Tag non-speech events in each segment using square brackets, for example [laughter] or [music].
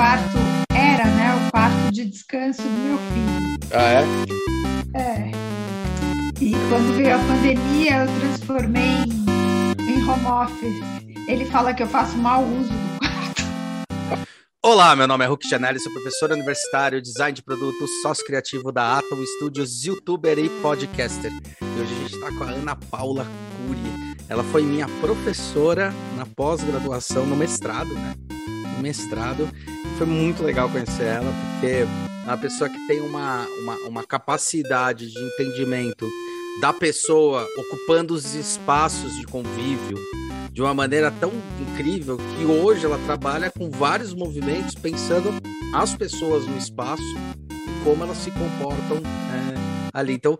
quarto era, né, o quarto de descanso do meu filho. Ah, é? É. E quando veio a pandemia, eu transformei em, em home office. Ele fala que eu faço mau uso do quarto. Olá, meu nome é Hulk Janelli, sou professor universitário, design de produtos, sócio criativo da Atom Studios, youtuber e podcaster. E hoje a gente está com a Ana Paula Cury. Ela foi minha professora na pós-graduação, no mestrado, né? Mestrado. Foi muito legal conhecer ela, porque é uma pessoa que tem uma, uma, uma capacidade de entendimento da pessoa ocupando os espaços de convívio de uma maneira tão incrível que hoje ela trabalha com vários movimentos pensando as pessoas no espaço e como elas se comportam é, ali. Então,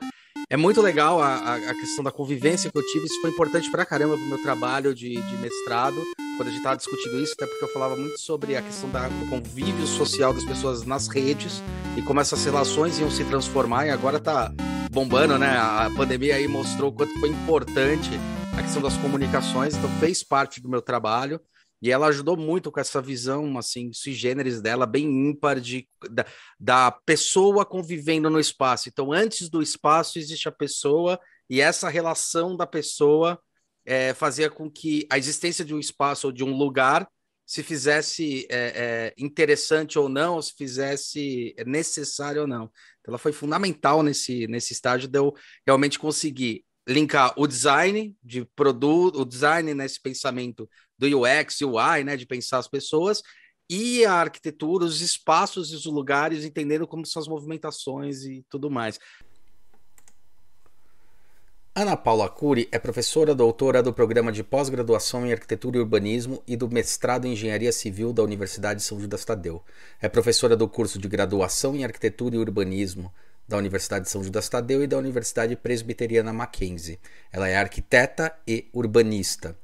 é muito legal a, a, questão da convivência que eu tive. Isso foi importante pra caramba pro meu trabalho de, de mestrado, quando a gente tava discutindo isso, até porque eu falava muito sobre a questão da, do convívio social das pessoas nas redes e como essas relações iam se transformar. E agora tá bombando, né? A pandemia aí mostrou o quanto foi importante a questão das comunicações, então fez parte do meu trabalho. E ela ajudou muito com essa visão, assim, sui generis dela, bem ímpar de, da, da pessoa convivendo no espaço. Então, antes do espaço existe a pessoa, e essa relação da pessoa é, fazia com que a existência de um espaço ou de um lugar se fizesse é, é, interessante ou não, ou se fizesse necessário ou não. Então, ela foi fundamental nesse, nesse estágio de eu realmente conseguir linkar o design de produto, o design nesse pensamento do UX, UI, né, de pensar as pessoas, e a arquitetura, os espaços e os lugares, entendendo como são as movimentações e tudo mais. Ana Paula Cury é professora doutora do programa de pós-graduação em Arquitetura e Urbanismo e do mestrado em Engenharia Civil da Universidade de São Judas Tadeu. É professora do curso de graduação em Arquitetura e Urbanismo da Universidade de São Judas Tadeu e da Universidade Presbiteriana Mackenzie. Ela é arquiteta e urbanista.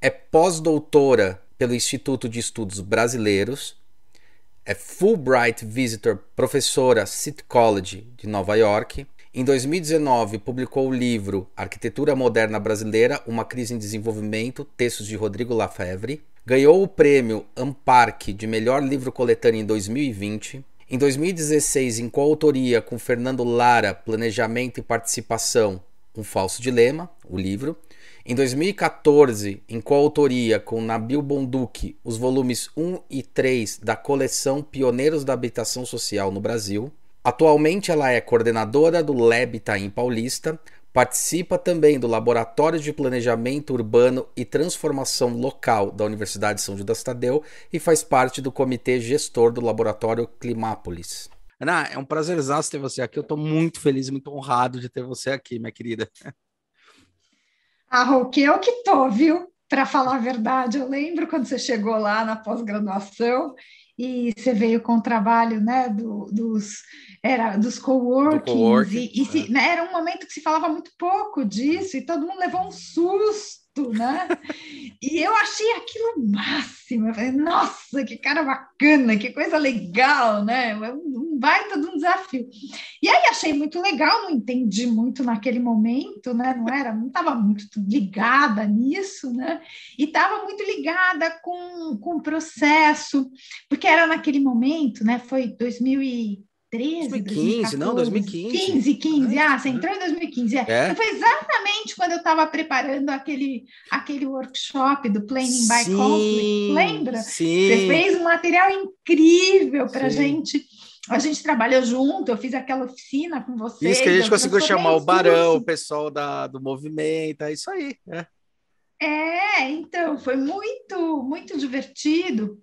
É pós-doutora pelo Instituto de Estudos Brasileiros. É Fulbright Visitor, professora City College de Nova York. Em 2019, publicou o livro Arquitetura Moderna Brasileira: Uma Crise em Desenvolvimento, textos de Rodrigo Lafevre. Ganhou o prêmio Amparc de melhor livro coletâneo em 2020 em 2016, em coautoria com Fernando Lara, Planejamento e Participação, Um Falso Dilema, o livro. Em 2014, em coautoria com Nabil Bonduque, os volumes 1 e 3 da coleção Pioneiros da Habitação Social no Brasil. Atualmente ela é coordenadora do Lab Itaim Paulista, Participa também do Laboratório de Planejamento Urbano e Transformação Local da Universidade de São Judas Tadeu e faz parte do comitê gestor do Laboratório Climápolis. Ana, é um prazer ter você aqui. Eu estou muito feliz, muito honrado de ter você aqui, minha querida. [laughs] Ah, Hulk, eu que tô, viu? Para falar a verdade, eu lembro quando você chegou lá na pós-graduação e você veio com o trabalho né, do, dos, era, dos coworkings, co e, e se, é. né, era um momento que se falava muito pouco disso, e todo mundo levou um susto né? E eu achei aquilo máximo. Eu falei, nossa, que cara bacana, que coisa legal, né? Um baita de um desafio. E aí achei muito legal, não entendi muito naquele momento, né? Não era, não estava muito ligada nisso, né? E estava muito ligada com, com o processo, porque era naquele momento, né? Foi 2000 e 2013, 2015, 2014, não, 2015. 15, 15, ah, você entrou em 2015. É. é. Foi exatamente quando eu estava preparando aquele, aquele workshop do Planning by Conflict, lembra? Sim. Você fez um material incrível para a gente. A gente trabalhou junto, eu fiz aquela oficina com você. Isso que a gente conseguiu chamar o Barão, o pessoal da, do movimento, é isso aí. É. é, então, foi muito, muito divertido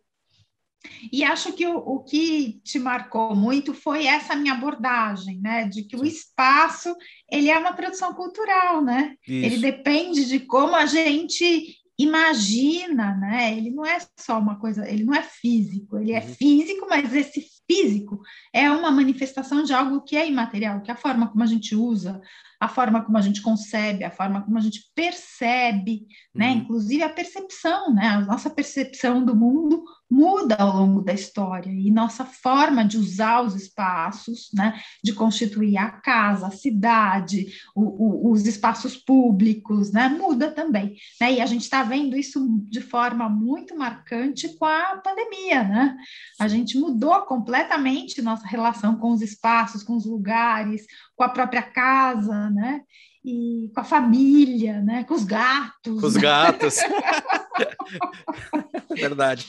e acho que o, o, que te marcou muito foi essa minha abordagem, né? De que o espaço ele é uma produção cultural, né? Isso. Ele depende de como a gente imagina, né? Ele não é só uma coisa, ele não é físico, ele é uhum. físico, mas esse físico é uma manifestação de algo que é imaterial, que é a forma como a gente usa, a forma como a gente concebe, a forma como a gente percebe, né? Uhum. Inclusive a percepção, né? A nossa percepção do mundo muda ao longo da história e nossa forma de usar os espaços, né, de constituir a casa, a cidade, o, o, os espaços públicos, né, muda também, né, e a gente está vendo isso de forma muito marcante com a pandemia, né, a gente mudou completamente nossa relação com os espaços, com os lugares, com a própria casa, né, e com a família, né? com os gatos. Com os gatos. [laughs] [laughs] Verdade.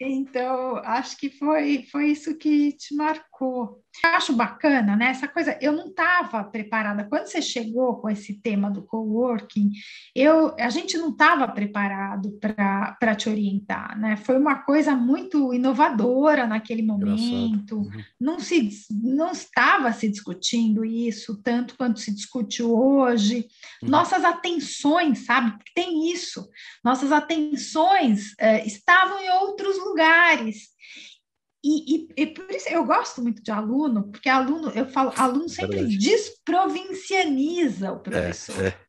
Então, acho que foi, foi isso que te marcou. Eu acho bacana, né? Essa coisa, eu não estava preparada. Quando você chegou com esse tema do coworking, eu, a gente não estava preparado para te orientar, né? Foi uma coisa muito inovadora naquele momento. Uhum. Não se não estava se discutindo isso tanto quanto se discute hoje. Uhum. Nossas atenções, sabe? Tem isso. Nossas atenções eh, estavam em outros lugares. E, e, e, por isso eu gosto muito de aluno, porque aluno, eu falo, aluno sempre Verdade. desprovincianiza o professor. É, é.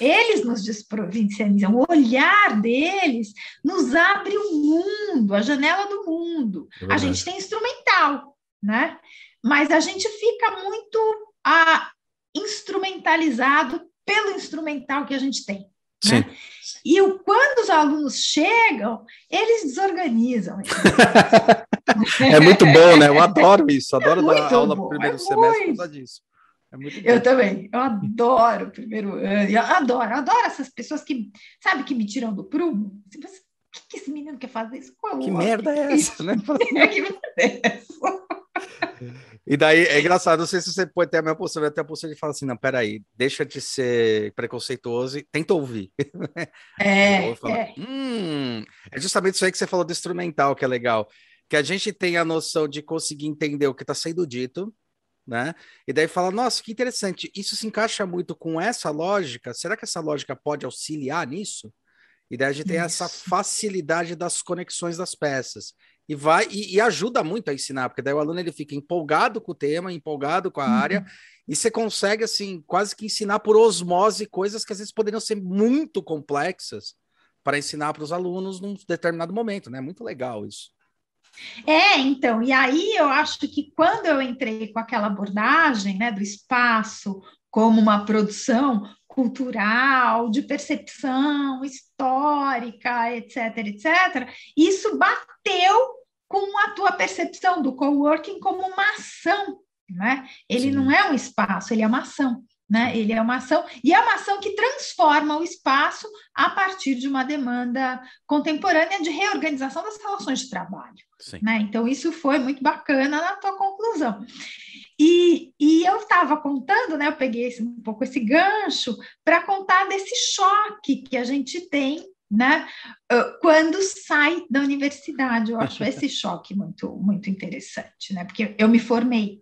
Eles nos desprovincianizam, o olhar deles nos abre o mundo, a janela do mundo. É a gente tem instrumental, né? Mas a gente fica muito ah, instrumentalizado pelo instrumental que a gente tem. Né? E o, quando os alunos chegam, eles desorganizam. [laughs] é muito bom, né? Eu adoro [laughs] isso, adoro é dar aula no primeiro é semestre por causa disso. É eu também, eu adoro o primeiro ano, eu adoro, adoro essas pessoas que, sabe, que me tiram do prumo. Assim, o que, que esse menino quer fazer isso? Qual [laughs] que merda é essa, né? que merda é essa? E daí é engraçado, não sei se você pode ter a minha postura, até a postura de falar assim: não, peraí, deixa de ser preconceituoso e tenta ouvir. É, [laughs] é. Hum, é justamente isso aí que você falou do instrumental, que é legal. Que a gente tem a noção de conseguir entender o que está sendo dito, né? E daí fala, nossa, que interessante, isso se encaixa muito com essa lógica. Será que essa lógica pode auxiliar nisso? E daí a gente isso. tem essa facilidade das conexões das peças e vai e, e, ajuda muito a ensinar, porque daí o aluno ele fica empolgado com o tema, empolgado com a uhum. área, e você consegue assim quase que ensinar por osmose coisas que às vezes poderiam ser muito complexas para ensinar para os alunos num determinado momento, né? Muito legal isso. É, então, e aí eu acho que quando eu entrei com aquela abordagem, né, do espaço como uma produção cultural, de percepção histórica, etc, etc, isso bateu com a tua percepção do coworking como uma ação, né? Ele Sim. não é um espaço, ele é uma ação. Né? Ele é uma ação, e é uma ação que transforma o espaço a partir de uma demanda contemporânea de reorganização das relações de trabalho. Né? Então, isso foi muito bacana na tua conclusão. E, e eu estava contando, né? Eu peguei esse, um pouco esse gancho para contar desse choque que a gente tem né? Quando sai da universidade, eu acho esse choque muito, muito interessante, né? Porque eu me formei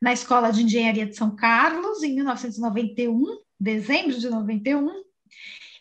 na Escola de Engenharia de São Carlos em 1991, dezembro de 91,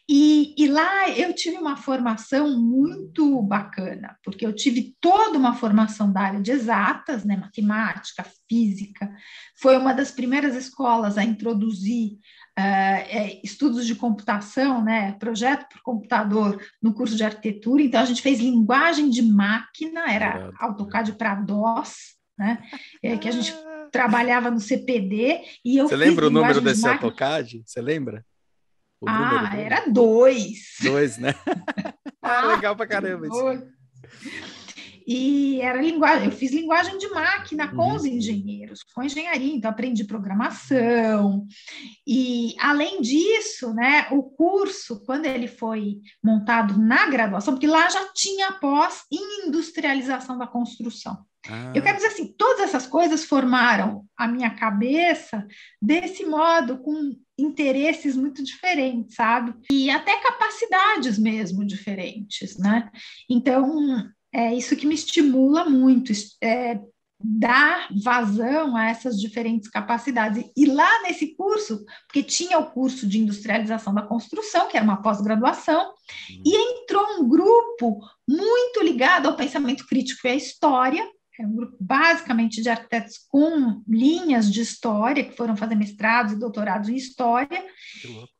e, e, lá eu tive uma formação muito bacana, porque eu tive toda uma formação da área de exatas, né, matemática, física. Foi uma das primeiras escolas a introduzir uh, estudos de computação, né, projeto por computador no curso de arquitetura. Então a gente fez linguagem de máquina, era AutoCAD para DOS, né, é, que a gente trabalhava no CPD e eu Você lembra o número desse de AutoCAD? Você lembra? O ah, era dois. Dois, né? [laughs] ah, legal pra caramba isso. E era linguagem, eu fiz linguagem de máquina com uhum. os engenheiros, com engenharia, então aprendi programação. E além disso, né, o curso, quando ele foi montado na graduação, porque lá já tinha pós em industrialização da construção. Ah. Eu quero dizer assim, todas essas coisas formaram a minha cabeça desse modo, com interesses muito diferentes, sabe? E até capacidades mesmo diferentes, né? Então, é isso que me estimula muito, é, dar vazão a essas diferentes capacidades. E lá nesse curso, porque tinha o curso de industrialização da construção, que era uma pós-graduação, uhum. e entrou um grupo muito ligado ao pensamento crítico e à história, é um grupo basicamente de arquitetos com linhas de história, que foram fazer mestrados e doutorados em história,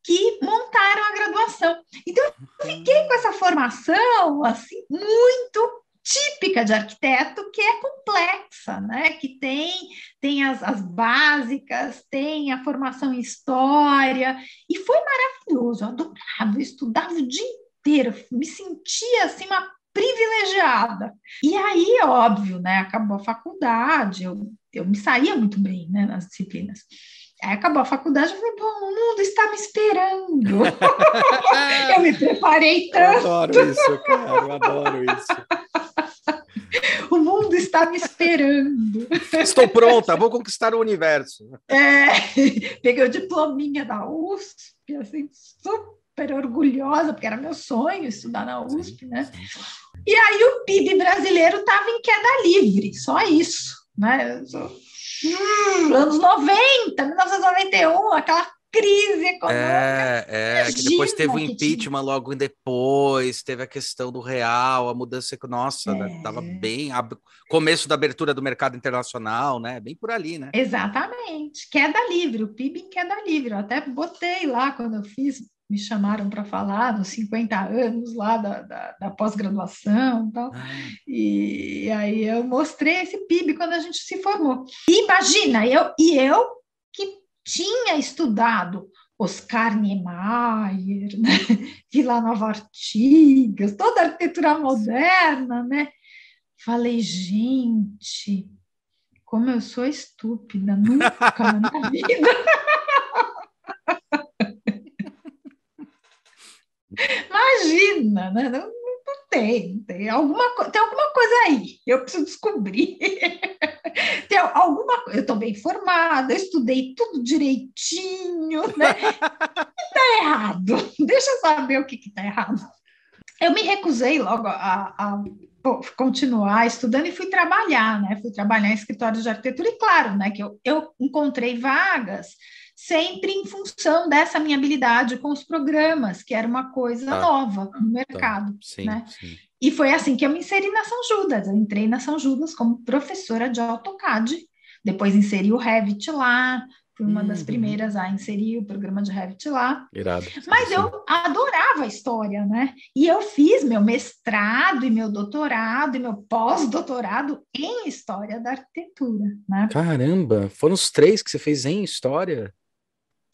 que, montaram a graduação. Então, eu fiquei com essa formação, assim, muito típica de arquiteto que é complexa, né? Que tem, tem as, as básicas, tem a formação em história, e foi maravilhoso, eu adorava, eu estudava o dia inteiro, me sentia assim uma privilegiada. E aí, óbvio, né? Acabou a faculdade, eu, eu me saía muito bem né, nas disciplinas. Aí acabou a faculdade, eu falei, bom, o mundo está me esperando. [laughs] eu me preparei tanto. Eu adoro isso, cara, eu adoro isso. [laughs] o mundo está me esperando. Estou pronta, vou conquistar o universo. É, peguei o diplominha da USP, assim, super orgulhosa, porque era meu sonho estudar na USP, né? E aí o PIB brasileiro estava em queda livre, só isso, né? hum, anos 90, 1991, aquela crise econômica. É, é que depois teve o impeachment logo depois, teve a questão do real, a mudança econômica, nossa, é. né, tava bem, começo da abertura do mercado internacional, né, bem por ali, né? Exatamente, queda livre, o PIB em queda livre, eu até botei lá quando eu fiz me chamaram para falar nos 50 anos lá da, da, da pós-graduação e tal. Ah. E, aí eu mostrei esse PIB quando a gente se formou. E imagina, eu, e eu que tinha estudado Oscar Niemeyer, né? [laughs] Vila Nova Artigas, toda a arquitetura moderna, né? Falei, gente, como eu sou estúpida, nunca na [laughs] vida [laughs] Imagina, né? Não tem, tem alguma, tem alguma coisa aí, eu preciso descobrir. [laughs] tem alguma Eu estou bem formada, eu estudei tudo direitinho, né? Está errado, [laughs] deixa eu saber o que está errado. Eu me recusei logo a, a continuar estudando e fui trabalhar, né? Fui trabalhar em escritórios de arquitetura, e claro, né, que eu, eu encontrei vagas sempre em função dessa minha habilidade com os programas, que era uma coisa ah, nova no tá. mercado. Tá. Sim, né? Sim. E foi assim que eu me inseri na São Judas. Eu entrei na São Judas como professora de AutoCAD, depois inseri o Revit lá, fui uma uhum. das primeiras a inserir o programa de Revit lá. Irado. Mas eu adorava a história, né? E eu fiz meu mestrado e meu doutorado e meu pós-doutorado em História da Arquitetura, né? Caramba, foram os três que você fez em História?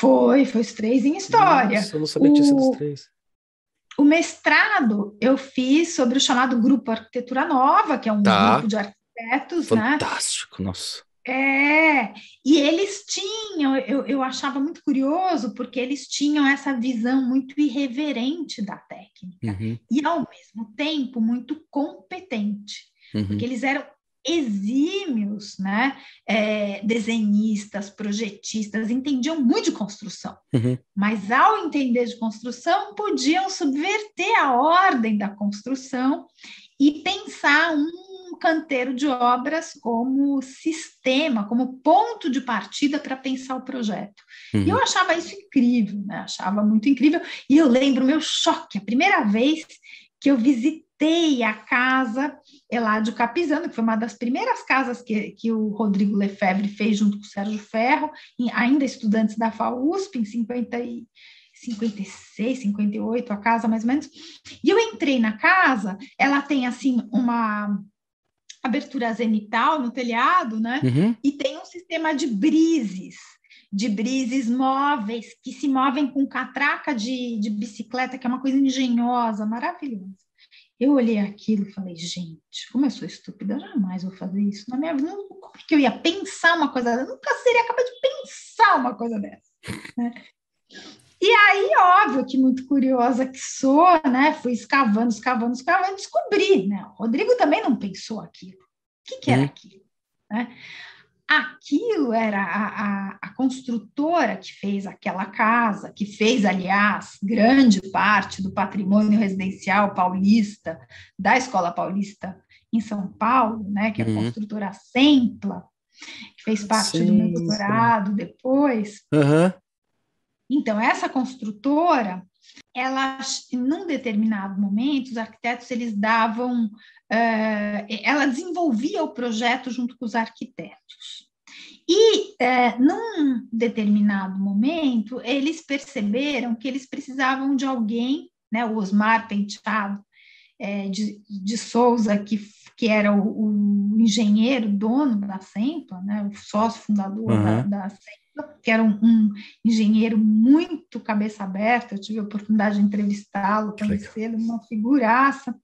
Foi, foi os três em história. Nossa, eu não sabia que tinha sido os três. O mestrado eu fiz sobre o chamado Grupo Arquitetura Nova, que é um tá. grupo de arquitetos, Fantástico, né? Fantástico, nossa. É, e eles tinham, eu, eu achava muito curioso, porque eles tinham essa visão muito irreverente da técnica, uhum. e ao mesmo tempo muito competente, uhum. porque eles eram exímios, né? É, desenhistas, projetistas, entendiam muito de construção, uhum. mas ao entender de construção, podiam subverter a ordem da construção e pensar um canteiro de obras como sistema, como ponto de partida para pensar o projeto. Uhum. E eu achava isso incrível, né? Achava muito incrível. E eu lembro meu choque, a primeira vez que eu visitei a casa Eládio Capizano, que foi uma das primeiras casas que, que o Rodrigo Lefebvre fez junto com o Sérgio Ferro, ainda estudantes da FAUSP, em 50 e, 56, 58, a casa mais ou menos. E eu entrei na casa, ela tem assim uma abertura zenital no telhado, né? Uhum. E tem um sistema de brises, de brises móveis, que se movem com catraca de, de bicicleta, que é uma coisa engenhosa, maravilhosa. Eu olhei aquilo e falei, gente, como eu sou estúpida, jamais vou fazer isso na minha vida. Como é que eu ia pensar uma coisa dessa? Eu nunca seria capaz de pensar uma coisa dessa. Né? E aí, óbvio que muito curiosa que sou, né? Fui escavando, escavando, escavando, descobri, né? O Rodrigo também não pensou aquilo. O que, que era uhum. aquilo? Né? Aquilo era a, a, a, construtora que fez aquela casa, que fez, aliás, grande parte do patrimônio residencial paulista, da Escola Paulista em São Paulo, né, que é a uhum. construtora Sempla, que fez parte sim, do meu doutorado sim. depois. Uhum. Então, essa construtora, ela, num determinado momento, os arquitetos eles davam uh, ela desenvolvia o projeto junto com os arquitetos. E, uh, num determinado momento, eles perceberam que eles precisavam de alguém, né, o Osmar Penteado, é, de, de Souza, que, que era o, o engenheiro, dono da Sempla, né, o sócio fundador uhum. da, da Sempla, que era um, um, engenheiro muito cabeça aberta, eu tive a oportunidade de entrevistá-lo, conhecê-lo, uma figuraça. O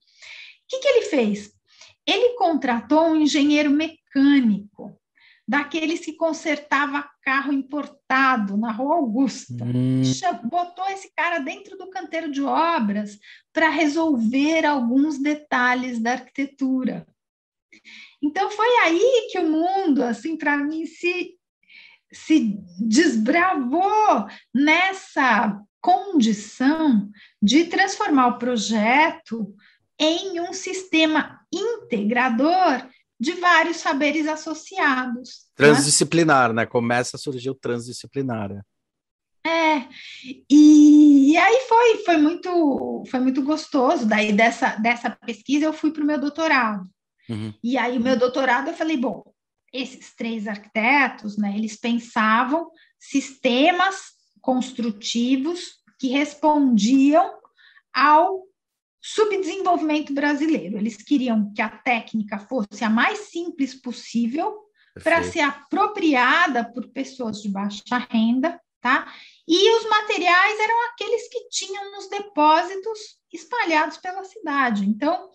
que, que ele fez? Ele contratou um engenheiro mecânico, daqueles que consertava carro importado na Rua Augusta. Hum. Botou esse cara dentro do canteiro de obras para resolver alguns detalhes da arquitetura. Então foi aí que o mundo, assim, para mim se se desbravou nessa condição de transformar o projeto em um sistema integrador de vários saberes associados. Né? Transdisciplinar, né? né? Começa a surgir o transdisciplinar. É, é e, e, aí foi, foi muito, foi muito gostoso. Daí dessa, dessa pesquisa eu fui para o meu doutorado. Uhum. E aí o meu doutorado eu falei, bom, esses três arquitetos, né? Eles pensavam sistemas construtivos que respondiam ao subdesenvolvimento brasileiro. Eles queriam que a técnica fosse a mais simples possível para ser apropriada por pessoas de baixa renda, tá? E os materiais eram aqueles que tinham nos depósitos espalhados pela cidade. Então,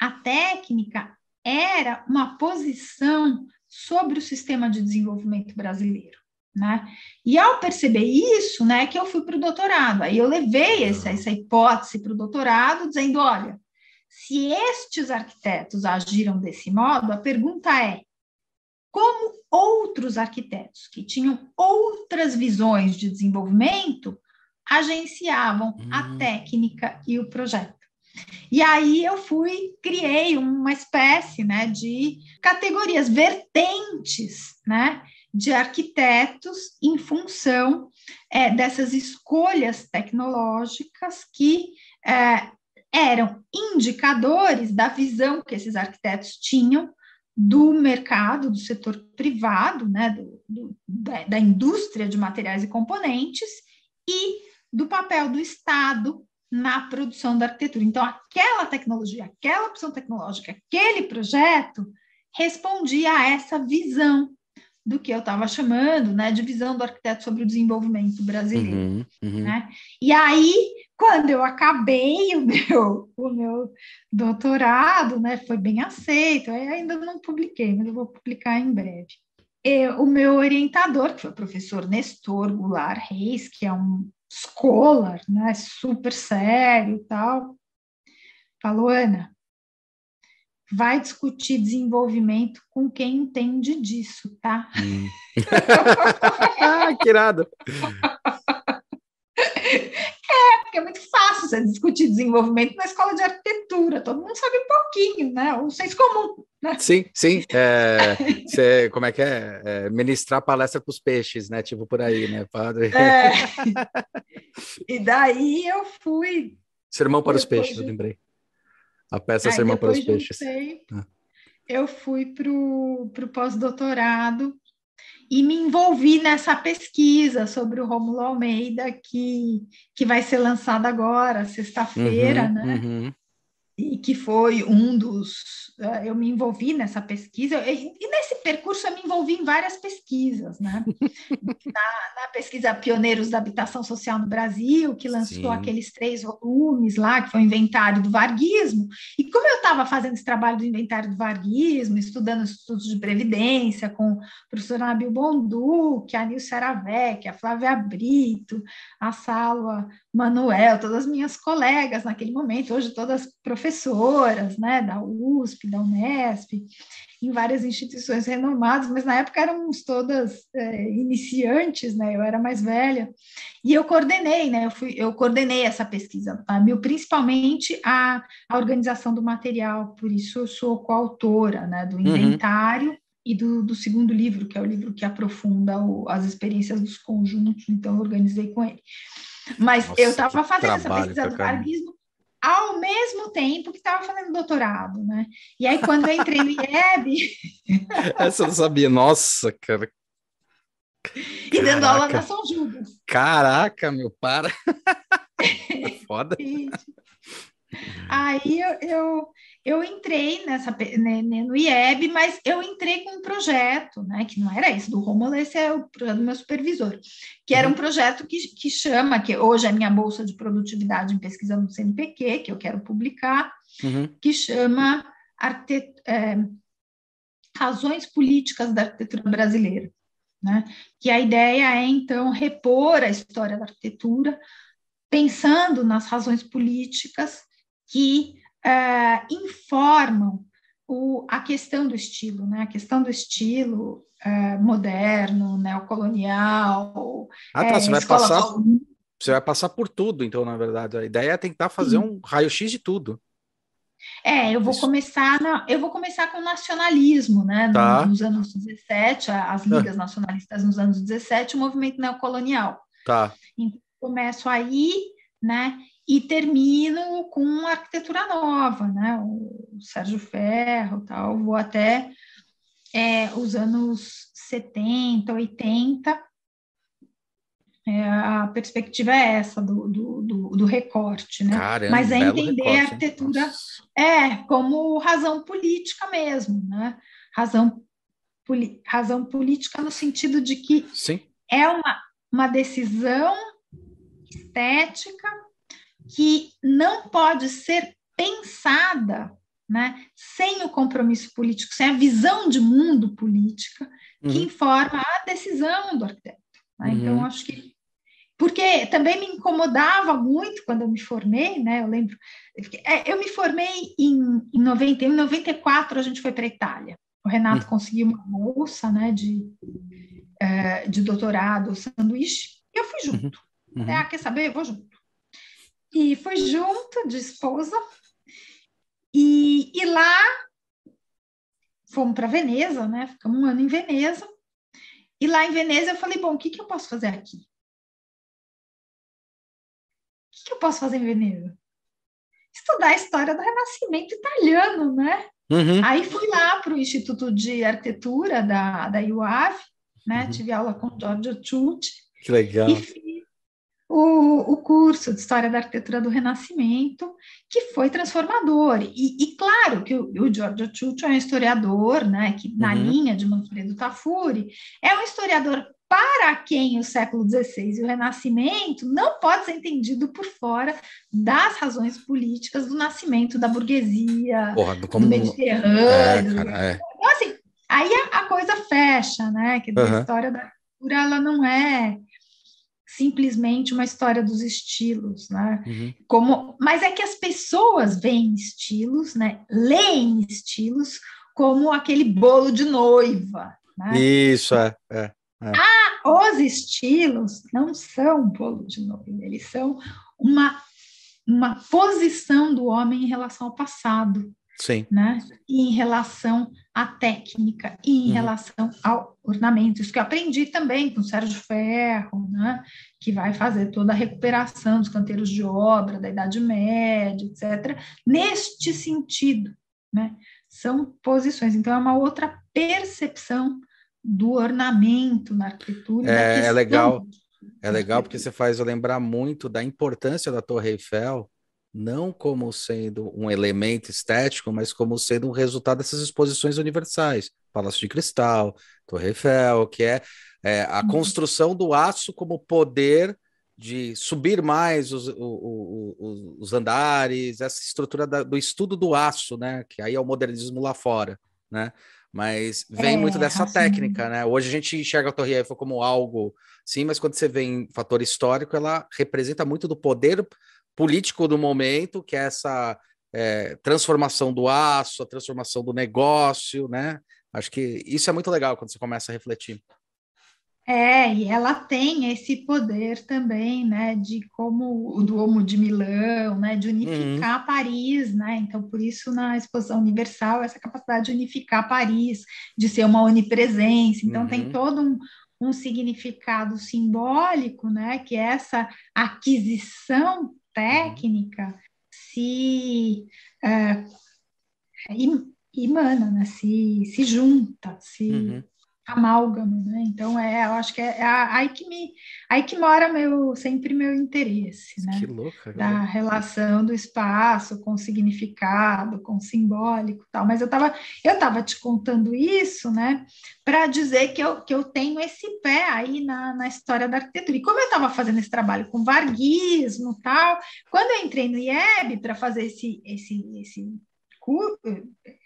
a técnica era uma posição sobre o sistema de desenvolvimento brasileiro. Né? E ao perceber isso, né, que eu fui para o doutorado. Aí eu levei essa, essa hipótese para o doutorado, dizendo: olha, se estes arquitetos agiram desse modo, a pergunta é: como outros arquitetos que tinham outras visões de desenvolvimento agenciavam hum. a técnica e o projeto? E aí eu fui, criei uma espécie né, de categorias, vertentes, né? De arquitetos em função é, dessas escolhas tecnológicas que é, eram indicadores da visão que esses arquitetos tinham do mercado, do setor privado, né, do, do, da, da indústria de materiais e componentes e do papel do Estado na produção da arquitetura. Então, aquela tecnologia, aquela opção tecnológica, aquele projeto respondia a essa visão do que eu estava chamando, né, de visão do arquiteto sobre o desenvolvimento brasileiro, uhum, uhum. né? E aí, quando eu acabei [laughs] o meu, o meu doutorado, né, foi bem aceito, ainda não publiquei, mas eu vou publicar em breve. O meu orientador, que foi o professor Nestor Goulart Reis, que é um scholar, né, super sério e tal, falou, Ana, vai discutir desenvolvimento com quem entende disso, tá? Hum. [laughs] ah, que irado! É, porque é muito fácil você discutir desenvolvimento na escola de arquitetura, todo mundo sabe um pouquinho, né? Um senso comum. Né? Sim, sim. É, você, como é que é? é ministrar palestra para os peixes, né? Tipo por aí, né, padre? É. [laughs] E daí eu fui. Sermão para os peixes, eu lembrei. A peça Aí, Sermão para os Peixes. Ah. Eu fui para o pós-doutorado e me envolvi nessa pesquisa sobre o Romulo Almeida, que, que vai ser lançada agora, sexta-feira, uhum, né? Uhum e que foi um dos. Eh, eu me envolvi nessa pesquisa, e, nesse percurso eu me envolvi em várias pesquisas, né? [laughs] na, na, pesquisa Pioneiros da Habitação Social no Brasil, que lançou Sim. aqueles três volumes lá, que foi o inventário do varguismo, e como eu estava fazendo esse trabalho do inventário do varguismo, estudando estudos de previdência com o professor Nabil Bonduque, a Nilce Aravec, a Flávia Brito, a Salva Manuel, todas as minhas colegas naquele momento, hoje todas professoras, né, da USP, da Unesp, em várias instituições renomadas, mas na época éramos todas é, iniciantes, né, eu era mais velha, e eu coordenei, né, eu, fui, eu coordenei essa pesquisa, sabe? principalmente a, a organização do material, por isso eu sou coautora, né, do uhum. inventário, uhum e do, do, segundo livro, que é o livro que aprofunda o, as experiências dos conjuntos, então eu organizei com ele. Mas Nossa, eu estava fazendo essa pesquisa do varguismo ao mesmo tempo que estava fazendo doutorado, né? E aí, quando eu entrei no IEB... [laughs] Essa eu não sabia. Nossa, cara. E Caraca. dando aula na São Judas. Caraca, meu, para. É [laughs] foda. [laughs] Aí eu, eu, eu entrei nessa, né, né no IEB, mas eu entrei com um projeto, né, que não era esse do Romulo, esse é o projeto do meu supervisor, que era um uhum. projeto que, que chama, que hoje é minha bolsa de produtividade em pesquisa no CNPq, que eu quero publicar, uhum. que chama Arte, é, Razões Políticas da Arquitetura Brasileira. Né? Que a ideia é, então, repor a história da arquitetura, pensando nas razões políticas que uh, informam o, a questão do estilo, né? a questão do estilo uh, moderno, neocolonial. Ah, tá, é, você vai passar. Você vai passar por tudo, então, na verdade. A ideia é tentar fazer Sim. um raio-x de tudo. É, eu vou Isso. começar na, eu vou começar com o nacionalismo, né? Tá. Nos anos 17, as ligas ah. nacionalistas nos anos 17, o movimento neocolonial. Tá. Então, começo aí, né? E termino com arquitetura nova, né? O Sérgio Ferro, tal. Vou até é, os anos 70, 80. É, a perspectiva é essa do, do, do, do recorte, né? Caramba, Mas é entender recorte, a arquitetura é como razão política mesmo, né? Razão, razão política no sentido de que Sim. é uma, uma decisão estética que não pode ser pensada né, sem o compromisso político, sem a visão de mundo política que uhum. informa a decisão do arquiteto. Né? Uhum. Então, acho que. Porque também me incomodava muito quando eu me formei, né? Eu lembro. É, eu me formei em, em 90, em 94 a gente foi para a Itália. O Renato uhum. conseguiu uma bolsa né, de, é, de doutorado, sanduíche, e eu fui junto. Uhum. uhum. Ah, quer saber? Eu vou junto. E foi junto de esposa. E, e lá fomos para Veneza, né? Ficamos um ano em Veneza. E lá em Veneza eu falei, bom, o que, que eu posso fazer aqui? O que, que eu posso fazer em Veneza? Estudar a história do Renascimento italiano, né? Uhum. Aí fui lá para o Instituto de Arquitetura da, da UAV, né? Uhum. Tive aula com Giorgio Ciucci. Que legal. E o, o curso de História da Arquitetura do Renascimento, que foi transformador. E, e claro que o, o Giorgio Ciuccio é um historiador, né, que na uhum. linha de Manfredo Tafuri, é um historiador para quem o século XVI e o Renascimento não pode ser entendido por fora das razões políticas do nascimento da burguesia, Porra, como... do Mediterrâneo. É, cara, é. Então, assim, aí a, a, coisa fecha, né? Que uhum. a história da arquitetura, ela não é simplesmente uma história dos estilos, né? Uhum. Como, mas é que as pessoas veem estilos, né? Leem estilos como aquele bolo de noiva. Né? Isso é, é, é. Ah, os estilos não são bolo de noiva, eles são uma uma posição do homem em relação ao passado. Sim. Né? E em relação à técnica e em uhum. relação ao ornamento. Isso que eu aprendi também com o Sérgio Ferro, né? que vai fazer toda a recuperação dos canteiros de obra da Idade Média, etc. Neste sentido, né? são posições. Então, é uma outra percepção do ornamento na arquitetura. É, é legal. É legal porque você faz eu lembrar muito da importância da Torre Eiffel não como sendo um elemento estético, mas como sendo um resultado dessas exposições universais. Palácio de Cristal, Torre Eiffel, que é, é a uhum. construção do aço como poder de subir mais os, os, os andares, essa estrutura da, do estudo do aço, né? Que aí é o modernismo lá fora, né? Mas vem é, muito dessa assim... técnica, né? Hoje a gente enxerga a Torre Eiffel como algo, sim, mas quando você vê em fator histórico, ela representa muito do poder político do momento, que é essa é, transformação do aço, a transformação do negócio, né? Acho que isso é muito legal quando você começa a refletir. É, e ela tem esse poder também, né, de como o Duomo de Milão, né, de unificar uhum. Paris, né, então por isso na exposição universal essa capacidade de unificar Paris, de ser uma onipresença, então uhum. tem todo um, um significado simbólico, né, que é essa aquisição técnica se uh, emana, né? se, se junta, se uhum. Amálgama, né? Então é, eu acho que é, é aí que me aí que mora meu sempre meu interesse, né? Que louca, da relação do espaço com significado, com simbólico, tal. Mas eu estava eu tava te contando isso, né? Para dizer que eu, que eu tenho esse pé aí na, na história da arquitetura. E como eu estava fazendo esse trabalho com varguismo, tal, quando eu entrei no IEB para fazer esse esse esse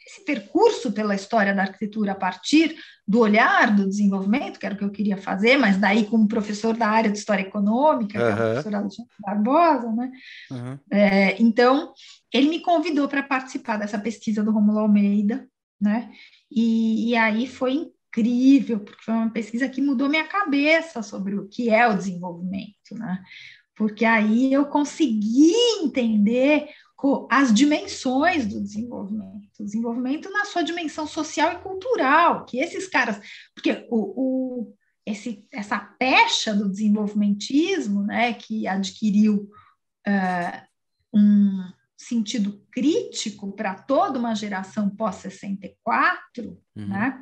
esse percurso pela história da arquitetura a partir do olhar do desenvolvimento, que era o que eu queria fazer, mas daí como professor da área de História Econômica, uhum. que é o professor Alexandre Barbosa, né? Uhum. É, então, ele me convidou para participar dessa pesquisa do Romulo Almeida, né? E, e aí foi incrível, porque foi uma pesquisa que mudou minha cabeça sobre o que é o desenvolvimento, né? Porque aí eu consegui entender as dimensões do desenvolvimento, o desenvolvimento na sua dimensão social e cultural, que esses caras, porque o, o esse, essa pecha do desenvolvimentismo, né, que adquiriu uh, um sentido crítico para toda uma geração pós-64, uhum. né,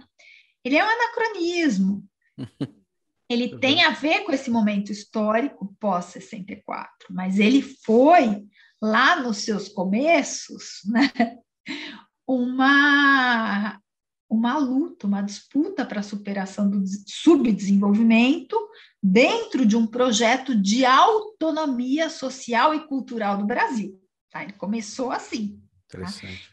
ele é um anacronismo. [laughs] Ele tem a ver com esse momento histórico pós-64, mas ele foi lá nos seus começos, né, uma, uma luta, uma disputa para a superação do subdesenvolvimento dentro de um projeto de autonomia social e cultural do Brasil. Tá? Ele começou assim. Tá?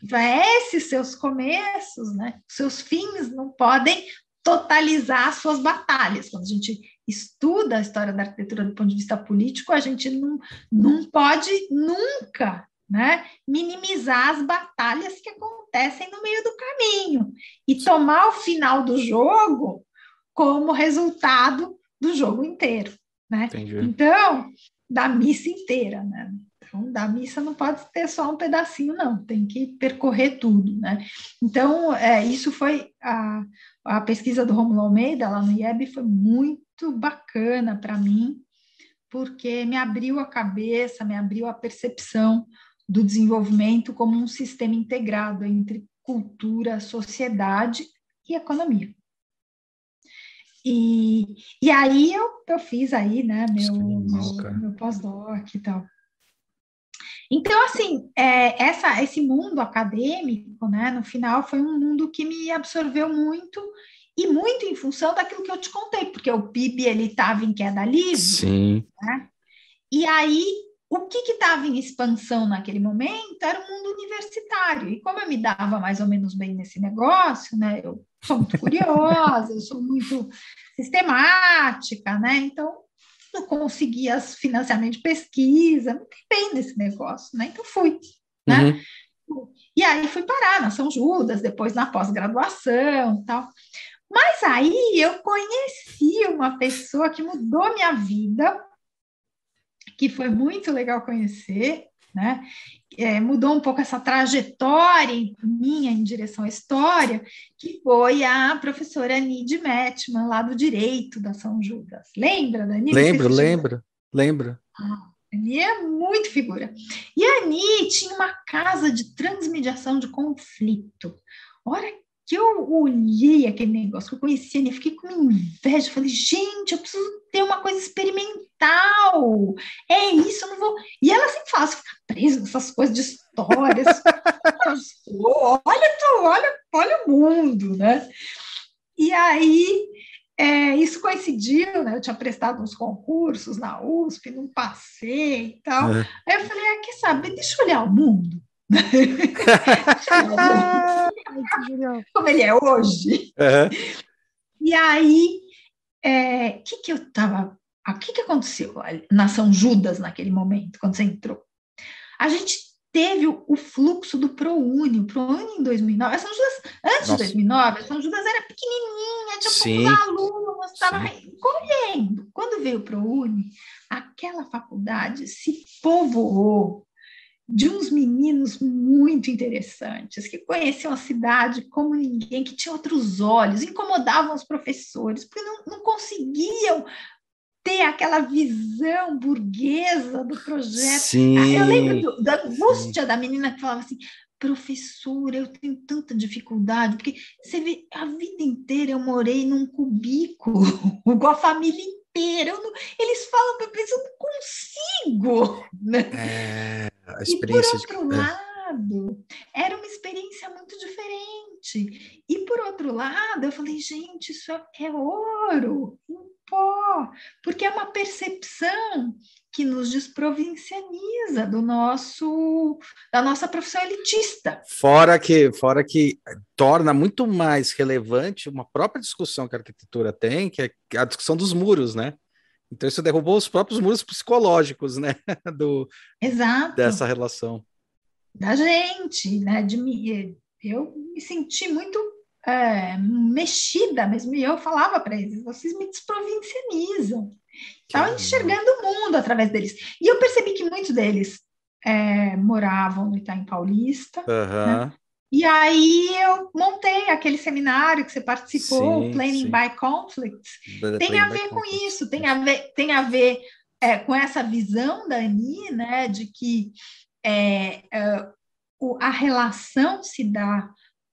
Então, esses seus começos, né? seus fins não podem totalizar suas batalhas. Quando a gente estuda a história da arquitetura do ponto de vista político, a gente não, não pode nunca né, minimizar as batalhas que acontecem no meio do caminho e tomar o final do jogo como resultado do jogo inteiro. Né? Então, da missa inteira. Né? Então, da missa não pode ter só um pedacinho, não, tem que percorrer tudo, né? Então, é, isso foi a, a pesquisa do Romulo Almeida lá no IEB foi muito bacana para mim, porque me abriu a cabeça, me abriu a percepção do desenvolvimento como um sistema integrado entre cultura, sociedade e economia. E, e aí eu, eu fiz aí, né, meu, meu, meu pós-doc e tal. Então, assim, é, essa, esse mundo acadêmico, né, no final, foi um mundo que me absorveu muito e muito em função daquilo que eu te contei, porque o PIB ele estava em queda livre, Sim. Né? E aí o que estava em expansão naquele momento era o mundo universitário. E como eu me dava mais ou menos bem nesse negócio, né? Eu sou muito curiosa, [laughs] eu sou muito sistemática, né? Então não conseguia financiamento de pesquisa, não tem bem nesse negócio, né? Então fui, né? Uhum. E aí fui parar na São Judas, depois na pós-graduação tal. Mas aí eu conheci uma pessoa que mudou minha vida, que foi muito legal conhecer, né? É, mudou um pouco essa trajetória minha em direção à história, que foi a professora Nid Metman, lá do Direito da São Judas. Lembra, Dani? Lembro, lembro, lembro. Ah, Ani é muito figura. E a Ani tinha uma casa de transmediação de conflito. Hora que eu olhei aquele negócio, que eu conhecia, eu fiquei com inveja, falei, gente, eu preciso ter uma coisa experimental, é isso, eu não vou... E ela sempre fala, fica presa nessas coisas de histórias, [laughs] olha, tu, olha, olha o mundo, né? E aí, é, isso coincidiu, né? Eu tinha prestado uns concursos na USP, não passei e tal. É. Aí eu falei, ah, quer saber, deixa eu olhar o mundo. [laughs] Como ele é hoje. Uhum. E aí, o é, que, que eu estava. O que, que aconteceu na São Judas naquele momento, quando você entrou? A gente teve o, o fluxo do ProUni. O ProUni em 2009, a São Judas, antes Nossa. de 2009, a São Judas era pequenininha, tinha Sim. poucos alunos, estava colhendo. Quando veio o ProUni, aquela faculdade se povoou de uns meninos muito interessantes, que conheciam a cidade como ninguém, que tinham outros olhos, incomodavam os professores, porque não, não conseguiam ter aquela visão burguesa do projeto. Sim, eu lembro do, da angústia sim. da menina que falava assim: professora, eu tenho tanta dificuldade, porque você vê, a vida inteira eu morei num cubículo [laughs] com a família inteira. Não, eles falam para eu não consigo. [laughs] Né? É, a experiência e por outro de... lado, era uma experiência muito diferente. E por outro lado, eu falei, gente, isso é ouro, um pó, porque é uma percepção que nos desprovincianiza do nosso da nossa profissão elitista. Fora que fora que torna muito mais relevante uma própria discussão que a arquitetura tem, que é a discussão dos muros, né? Então isso derrubou os próprios muros psicológicos, né? [laughs] Do Exato. dessa relação da gente, né? De me, eu me senti muito é, mexida mesmo e eu falava para eles: vocês me desprovincianizam. Estava enxergando o mundo através deles. E eu percebi que muitos deles é, moravam no Itaim Paulista. Uhum. Né? E aí eu montei aquele seminário que você participou, sim, Planning sim. by Conflicts. tem a ver com isso, tem a ver, tem a ver é, com essa visão da Ani, né, de que é, é o, a relação se dá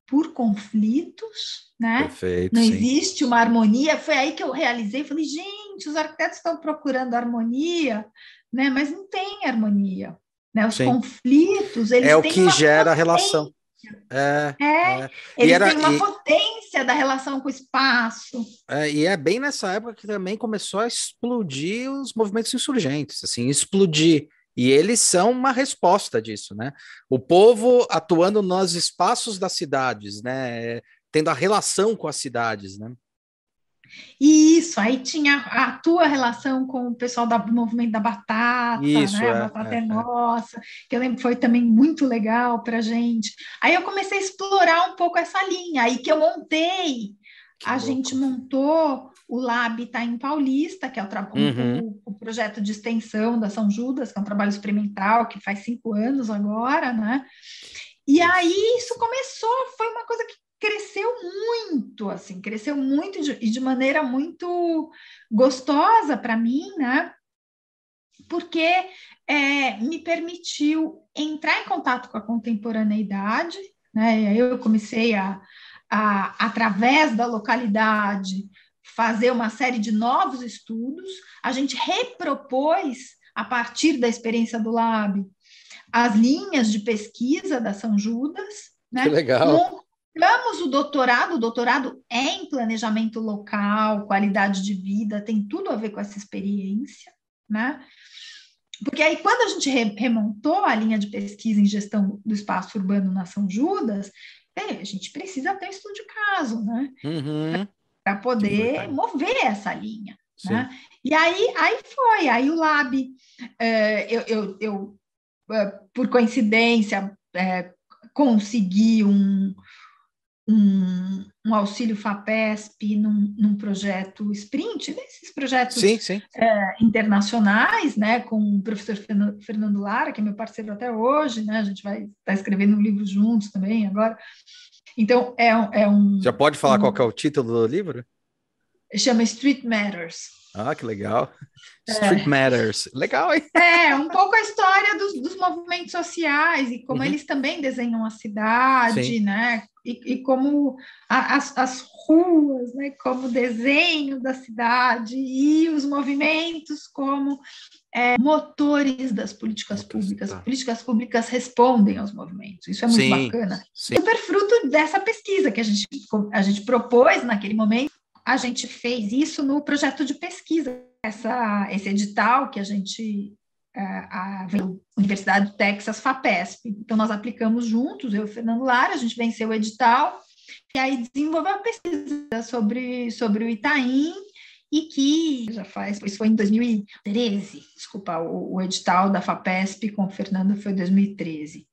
por conflitos, né? Perfeito, Não sim. existe uma harmonia. Foi aí que eu realizei, falei, gente, os arquitetos estão procurando harmonia, né? Mas não tem harmonia, né? Os conflitos, eles é o que gera a relação. É, é, é. eles era, têm uma e, potência da relação com o espaço. É, e é bem nessa época que também começou a explodir os movimentos insurgentes, assim, explodir e eles são uma resposta disso, né? O povo atuando nos espaços das cidades, né? Tendo a relação com as cidades, né? Isso, aí tinha a tua relação com o pessoal do movimento da batata, Isso, né? É, a batata é, é, nossa, que eu lembro foi também muito legal para gente. Aí eu comecei a explorar um pouco essa linha, aí que eu montei. Que a louco. gente montou o Lab está em Paulista, que é o, uhum. o, o, projeto de extensão da São Judas, que é um trabalho experimental que faz cinco anos agora, né? E aí isso começou, foi uma coisa que cresceu muito, assim, cresceu muito e de maneira muito gostosa para mim, né? Porque é, me permitiu entrar em contato com a contemporaneidade, né? E aí eu comecei a, a através da localidade, fazer uma série de novos estudos. A gente repropôs, a partir da experiência do Lab, as linhas de pesquisa da São Judas. Né? Que legal. Montamos o doutorado, o doutorado é em planejamento local, qualidade de vida, tem tudo a ver com essa experiência, né? Porque aí, quando a gente remontou a linha de pesquisa em gestão do espaço urbano na São Judas, é, a gente precisa ter estudo de caso, né? Uhum para poder mover essa linha. Né? E aí, aí foi, aí o Lab, é, eu, eu, eu é, por coincidência, é, consegui um, um, um, auxílio FAPESP num, num, projeto Sprint, nesses projetos sim, sim. É, internacionais, né, com o professor Fernando Lara, que é meu parceiro até hoje, né, a gente vai estar tá escrevendo um livro juntos também agora, então, é, é um. Já pode falar um, qual é o título do livro? Chama Street Matters. Ah, que legal. Street é. Matters. Legal, hein? É, um pouco a história dos, dos movimentos sociais e como uhum. eles também desenham a cidade, Sim. né? E, e como a, as, as ruas, né? Como desenho da cidade e os movimentos como é, motores das políticas públicas. Tá. Políticas públicas respondem aos movimentos. Isso é muito sim, bacana. Sim. Super fruto dessa pesquisa que a gente, a gente propôs naquele momento a gente fez isso no projeto de pesquisa. Essa, esse edital que a gente a, Universidade do Texas FAPESP. Então, nós aplicamos juntos, eu e o Fernando Lara, a gente venceu o edital, e aí desenvolveu a pesquisa sobre, sobre o Itaim, e que já faz, isso foi em 2013, desculpa, o, o edital da FAPESP com o Fernando foi em 2013.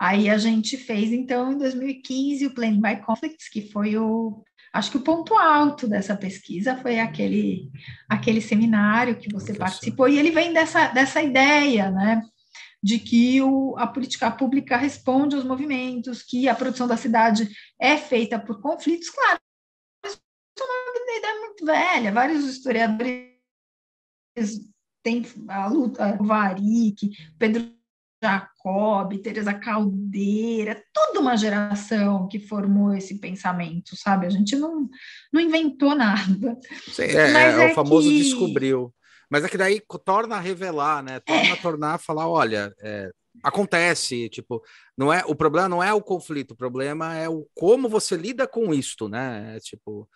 Aí a gente fez, então, em 2015, o Planning by Conflicts, que foi o, Acho que o ponto alto dessa pesquisa foi aquele, aquele seminário que você participou, e ele vem dessa, dessa ideia, né? De que o, a política pública responde aos movimentos, que a produção da cidade é feita por conflitos, claro. Isso é uma ideia muito velha, vários historiadores têm a luta, o Varik, Pedro Jacob, Teresa Caldeira, toda uma geração que formou esse pensamento, sabe? A gente não, não inventou nada. Sim, é, é, é o famoso que... descobriu. Mas é que daí torna a revelar, né? Torna a tornar a falar, olha, é, acontece, tipo, não é o problema não é o conflito, o problema é o como você lida com isto, né? É, tipo,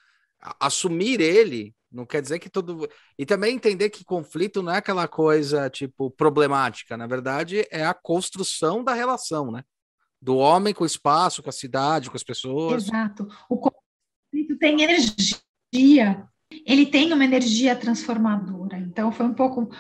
assumir ele não quer dizer que todo. E também entender que conflito não é aquela coisa, tipo, problemática. Na verdade, é a construção da relação, né? Do homem com o espaço, com a cidade, com as pessoas. Exato. O conflito tem energia ele tem uma energia transformadora. Então, foi um pouco.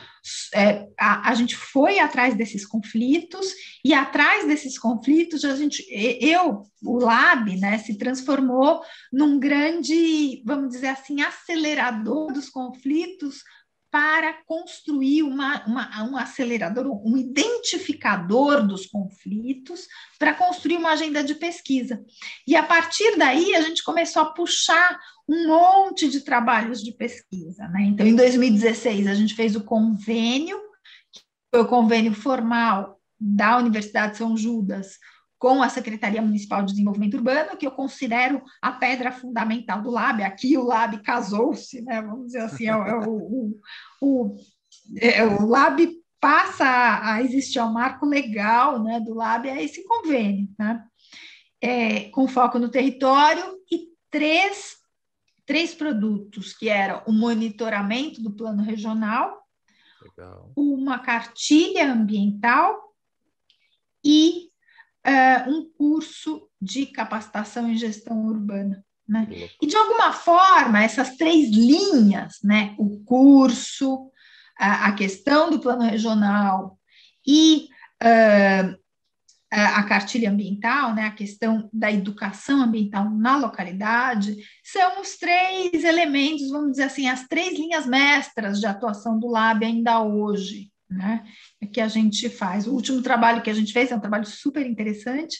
É, a, a, gente foi atrás desses conflitos, e atrás desses conflitos, a gente, eu, o Lab, né, se transformou num grande, vamos dizer assim, acelerador dos conflitos para construir uma, uma, um acelerador, um identificador dos conflitos, para construir uma agenda de pesquisa. E a partir daí, a gente começou a puxar um monte de trabalhos de pesquisa. Né? Então, em 2016, a gente fez o convênio, que foi o convênio formal da Universidade de São Judas com a Secretaria Municipal de Desenvolvimento Urbano, que eu considero a pedra fundamental do LAB. Aqui o LAB casou-se, né? vamos dizer assim, é, é o, o, o, é, o LAB passa a existir, é um marco legal né, do LAB, é esse convênio, né? É, com foco no território e três, três produtos, que eram o monitoramento do plano regional, legal. uma cartilha ambiental e uh, um curso de capacitação em gestão urbana. Né? E, de alguma forma, essas três linhas, né, o curso, a, a questão do plano regional e uh, a cartilha ambiental, né, a questão da educação ambiental na localidade, são os três elementos, vamos dizer assim, as três linhas mestras de atuação do LAB ainda hoje né? Que a gente faz. O último trabalho que a gente fez é um trabalho super interessante,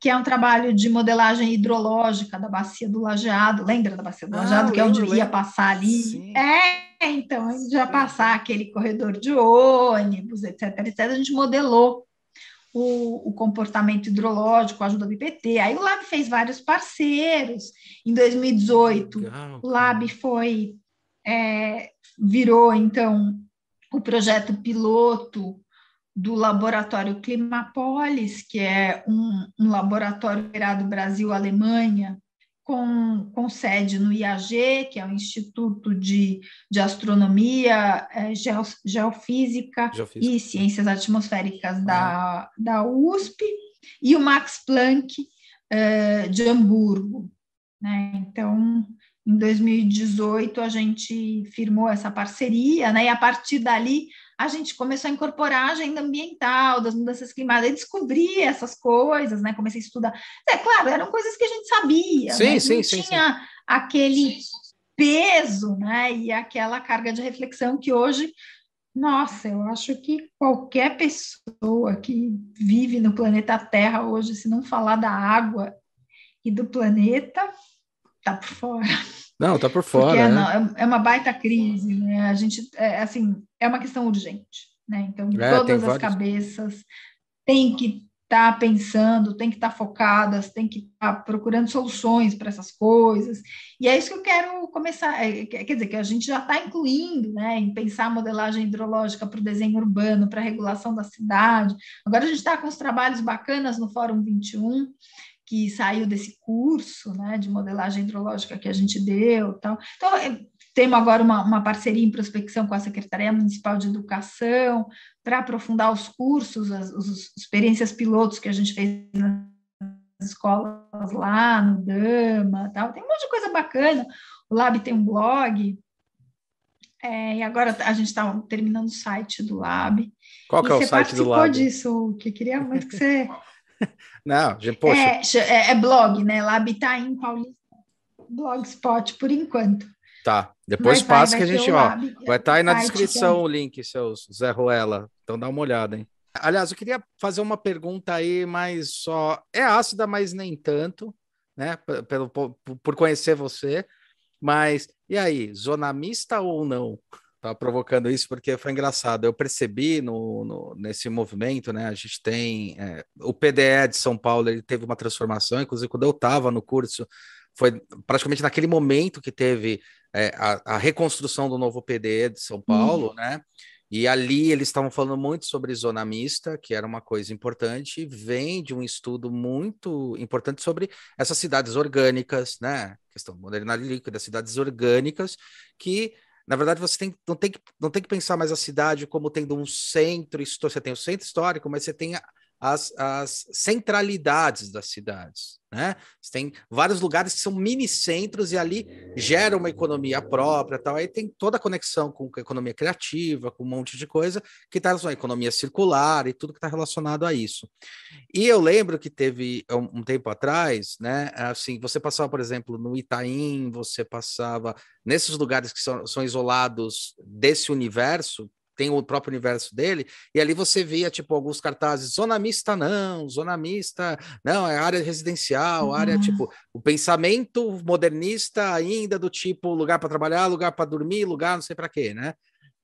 que é um trabalho de modelagem hidrológica da bacia do Lajeado. Lembra da bacia do ah, Lajeado, que é onde ia passar ali? Sim. É, então, a gente ia passar aquele corredor de ônibus, etc, etc. A gente modelou o, o, comportamento hidrológico, a ajuda do IPT. Aí o Lab fez vários parceiros. Em 2018, Legal. o Lab foi é, virou então o projeto piloto do laboratório Climapolis, que é um, um laboratório operado Brasil-Alemanha, com, com, sede no IAG, que é o Instituto de, de Astronomia, é, Geofísica, Geofísica, e Ciências Atmosféricas da, da USP, e o Max Planck é, de Hamburgo. Né? Então, em 2018 a gente firmou essa parceria, né? E a partir dali a gente começou a incorporar a agenda ambiental, das mudanças climáticas, e descobrir essas coisas, né? Comecei a estudar. É claro, eram coisas que a gente sabia, sim, né? sim, não sim, tinha sim. aquele peso, né? E aquela carga de reflexão que hoje, nossa, eu acho que qualquer pessoa que vive no planeta Terra hoje, se não falar da água e do planeta, tá por fora. Não, tá por fora. Porque é, né? não, é uma baita crise, né? A gente, é, assim, é uma questão urgente, né? Então, é, todas as vários... cabeças têm que estar tá pensando, têm que estar tá focadas, têm que estar tá procurando soluções para essas coisas. E é isso que eu quero começar, é, quer dizer, que a gente já está incluindo, né, em pensar a modelagem hidrológica para o desenho urbano, para a regulação da cidade. Agora a gente está com os trabalhos bacanas no Fórum 21, que saiu desse curso né, de modelagem hidrológica que a gente deu. Tal. Então, é, temos agora uma, uma parceria em prospecção com a Secretaria Municipal de Educação para aprofundar os cursos, as, as, experiências pilotos que a gente fez nas escolas lá, no Dama, tal. tem um monte de coisa bacana. O Lab tem um blog, é, e agora a gente está terminando o site do Lab. Qual que é o site do Lab? disso, que queria muito que você [laughs] Não, poxa. É, é, é, blog, né? Em Paulista. Blogspot, por enquanto. Tá, depois Mas passa vai, que a gente, ó, vai estar tá aí na descrição o link, seus Zé Ruela. Então dá uma olhada, hein? Aliás, eu queria fazer uma pergunta aí, mas só é ácida, mas nem tanto, né? Pelo, por, por conhecer você. Mas e aí, zona mista ou não? Tava provocando isso porque foi engraçado. Eu percebi no, no nesse movimento, né? A gente tem é, o PDE de São Paulo, ele teve uma transformação, inclusive quando eu estava no curso, foi praticamente naquele momento que teve é, a, a, reconstrução do novo PDE de São Paulo, uhum. né? E ali eles estavam falando muito sobre zona mista, que era uma coisa importante, e vem de um estudo muito importante sobre essas cidades orgânicas, né? Questão modernidade líquida, cidades orgânicas, que na verdade, você tem, não, tem que, não tem que pensar mais a cidade como tendo um centro. Você tem o centro histórico, mas você tem as, as centralidades das cidades. Né? Você tem vários lugares que são mini centros e ali gera uma economia própria, tal. Aí tem toda a conexão com a economia criativa, com um monte de coisa que está à economia circular e tudo que está relacionado a isso. E eu lembro que teve um, um, tempo atrás, né? Assim, você passava, por exemplo, no Itaim, você passava nesses lugares que são, são isolados desse universo tem o próprio universo dele, e ali você via, tipo, alguns cartazes, zona mista não, zona mista, não, é área residencial, uhum. área, tipo, o pensamento modernista ainda do tipo, lugar para trabalhar, lugar para dormir, lugar não sei para quê, né?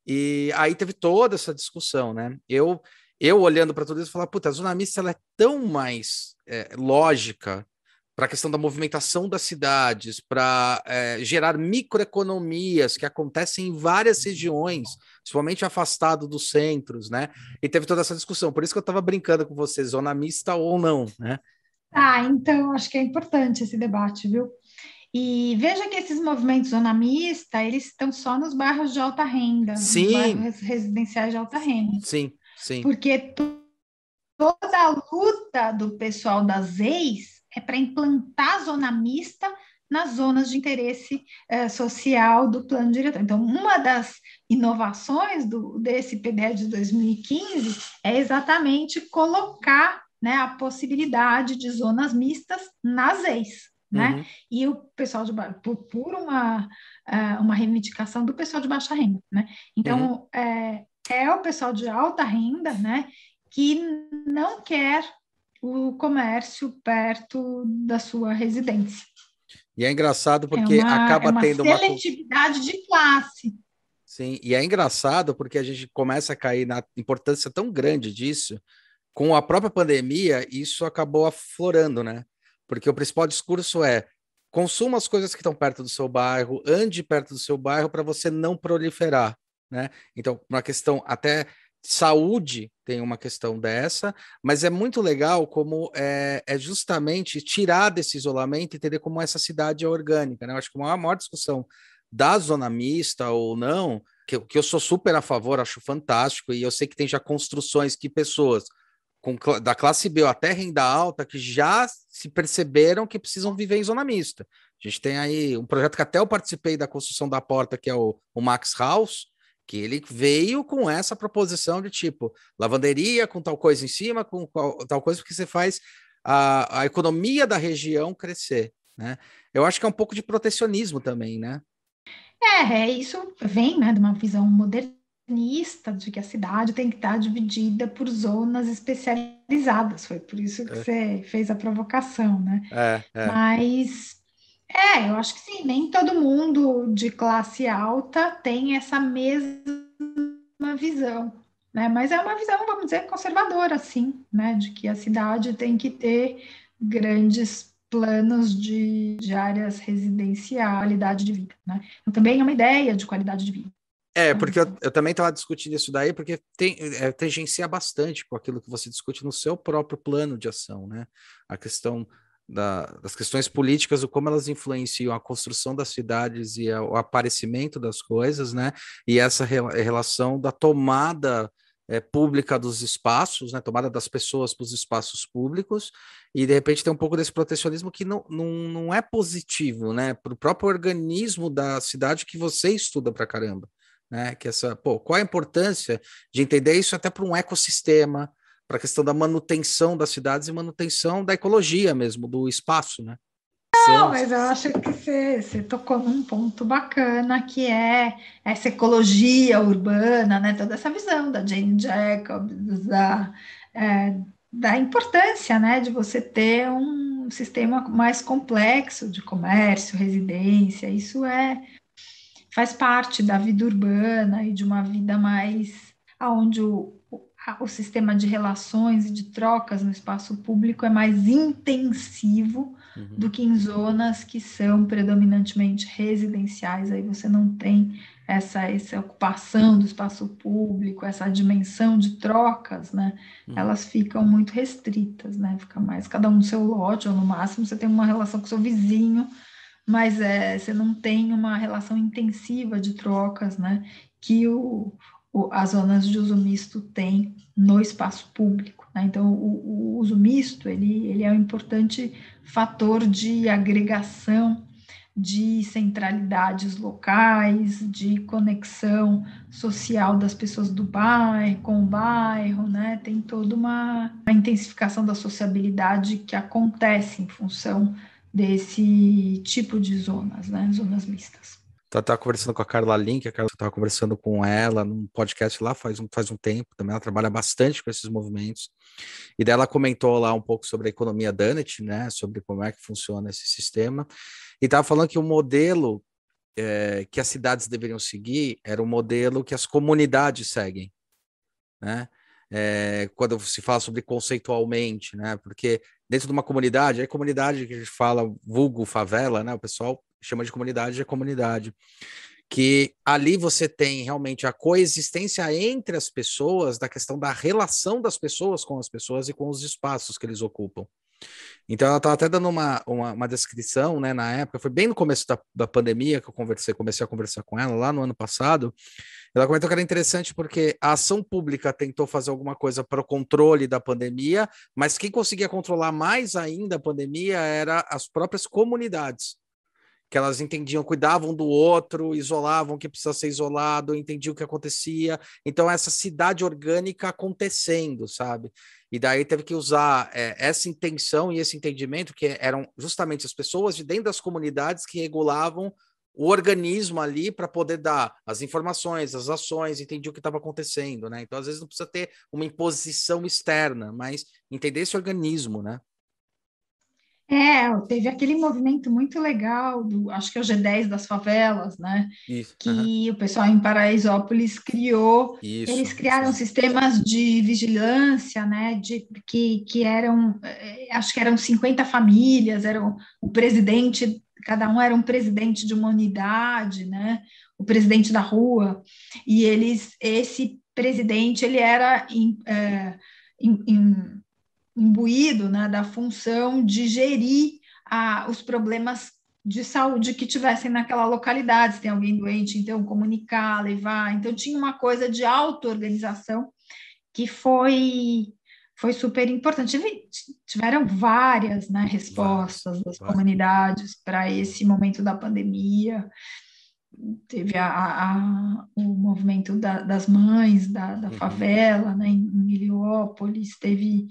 E aí teve toda essa discussão, né? Eu, eu olhando para tudo isso, falar, puta, a zona mista ela é tão mais é, lógica para a questão da movimentação das cidades, para é, gerar microeconomias que acontecem em várias regiões, principalmente afastado dos centros, né? E teve toda essa discussão. Por isso que eu estava brincando com você, zona mista ou não, né? Ah, então acho que é importante esse debate, viu? E veja que esses movimentos zona mista, eles estão só nos bairros de alta renda, sim. nos bairros residenciais de alta renda. Sim, sim. Porque toda a luta do pessoal das ex é para implantar zona mista nas zonas de interesse eh, social do plano diretor. Então, uma das inovações do, desse PDE de 2015 é exatamente colocar né, a possibilidade de zonas mistas nas ex. Né? Uhum. E o pessoal de por, por uma, uh, uma reivindicação do pessoal de baixa renda, né? Então uhum. é, é o pessoal de alta renda, né, que não quer o comércio perto da sua residência. E é engraçado porque é uma, acaba é uma tendo uma seletividade de classe. Sim, e é engraçado porque a gente começa a cair na importância tão grande disso. Com a própria pandemia, isso acabou aflorando, né? Porque o principal discurso é consuma as coisas que estão perto do seu bairro, ande perto do seu bairro para você não proliferar, né? Então, uma questão até saúde tem uma questão dessa, mas é muito legal como é, é, justamente tirar desse isolamento e entender como essa cidade é orgânica. Né? Eu acho que uma maior discussão da zona mista ou não, que, que eu sou super a favor, acho fantástico, e eu sei que tem já construções que pessoas com, da classe B até renda alta que já se perceberam que precisam viver em zona mista. A gente tem aí um projeto que até eu participei da construção da porta, que é o, o Max House, que ele veio com essa proposição de tipo lavanderia com tal coisa em cima, com tal coisa, porque você faz a, a economia da região crescer, né? Eu acho que é um pouco de protecionismo também, né? É, é isso vem né, de uma visão modernista de que a cidade tem que estar dividida por zonas especializadas. Foi por isso que é. você fez a provocação, né? É, é. Mas é, eu acho que sim, nem todo mundo de classe alta tem essa mesma visão, né? Mas é uma visão, vamos dizer, conservadora, sim, né? De que a cidade tem que ter grandes planos de, de áreas residenciais, qualidade de vida, né? Então, também é uma ideia de qualidade de vida. É, porque eu, eu também estava discutindo isso daí, porque tem, é, tangencia bastante com aquilo que você discute no seu próprio plano de ação, né? A questão da, das questões políticas, o como elas influenciam a construção das cidades e a, o aparecimento das coisas, né? E essa re, relação da tomada é, pública dos espaços, né? Tomada das pessoas para os espaços públicos, e de repente tem um pouco desse protecionismo que não, não, não é positivo, né? Para o próprio organismo da cidade que você estuda para caramba. Né, que essa, pô, qual a importância de entender isso até para um ecossistema, para a questão da manutenção das cidades e manutenção da ecologia mesmo, do espaço, né? Não, mas eu acho que você, você tocou num ponto bacana que é essa ecologia urbana, né? Toda essa visão da Jane Jacobs, da, é, da importância, né, de você ter um sistema mais complexo de comércio, residência. Isso é faz parte da vida urbana e de uma vida mais aonde o, o sistema de relações e de trocas no espaço público é mais intensivo uhum. do que em zonas que são predominantemente residenciais. Aí você não tem essa, essa ocupação do espaço público, essa dimensão de trocas, né? Uhum. Elas ficam muito restritas, né? Fica mais cada um no seu lote, ou no máximo você tem uma relação com seu vizinho, mas é, você não tem uma relação intensiva de trocas, né? Que o, as zonas de uso misto têm no espaço público. Né? Então, o, o, uso misto ele, ele é um importante fator de agregação de centralidades locais, de conexão social das pessoas do bairro com o bairro, né? Tem toda uma, uma intensificação da sociabilidade que acontece em função desse tipo de zonas, né? Zonas mistas. Estava tá, conversando com a Carla Link, a Carla estava conversando com ela num podcast lá faz um, faz um tempo também, ela trabalha bastante com esses movimentos. E dela comentou lá um pouco sobre a economia Dunnett, né, sobre como é que funciona esse sistema. E estava falando que o modelo é, que as cidades deveriam seguir era o modelo que as comunidades seguem, né? É, quando se fala sobre conceitualmente, né? Porque dentro de uma comunidade, é comunidade que a gente fala vulgo favela, né? O pessoal chama de comunidade é comunidade. Que ali você tem realmente a coexistência entre as pessoas, da questão da relação das pessoas com as pessoas e com os espaços que eles ocupam. Então, ela estava até dando uma, uma, uma, descrição, né, na época, foi bem no começo da, da pandemia que eu conversei, comecei a conversar com ela, lá no ano passado. Ela comentou que era interessante porque a ação pública tentou fazer alguma coisa para o controle da pandemia, mas quem conseguia controlar mais ainda a pandemia era as próprias comunidades que elas entendiam, cuidavam do outro, isolavam o que precisa ser isolado, entendiam o que acontecia. Então, essa cidade orgânica acontecendo, sabe? E daí teve que usar é, essa intenção e esse entendimento, que eram justamente as pessoas de dentro das comunidades que regulavam o organismo ali para poder dar as informações, as ações, entender o que estava acontecendo, né? Então, às vezes, não precisa ter uma imposição externa, mas entender esse organismo, né? É, teve aquele movimento muito legal, do, acho que é o G10 das favelas, né? Isso, que o pessoal em Paraisópolis criou. Isso, eles criaram isso. sistemas de vigilância, né? De, que, que eram, eh, acho que eram 50 famílias, eram o presidente, cada um era um presidente de uma unidade, né? O presidente da rua. E eles, esse presidente, ele era em, é, em, em imbuído né, da função de gerir a, os problemas de saúde que tivessem naquela localidade, se tem alguém doente, então comunicar, levar. Então tinha uma coisa de auto-organização que foi foi super importante. Tiveram várias né, respostas das comunidades para esse momento da pandemia. Teve a, a, o movimento da, das mães da, da uhum. favela né, em Miliópolis, teve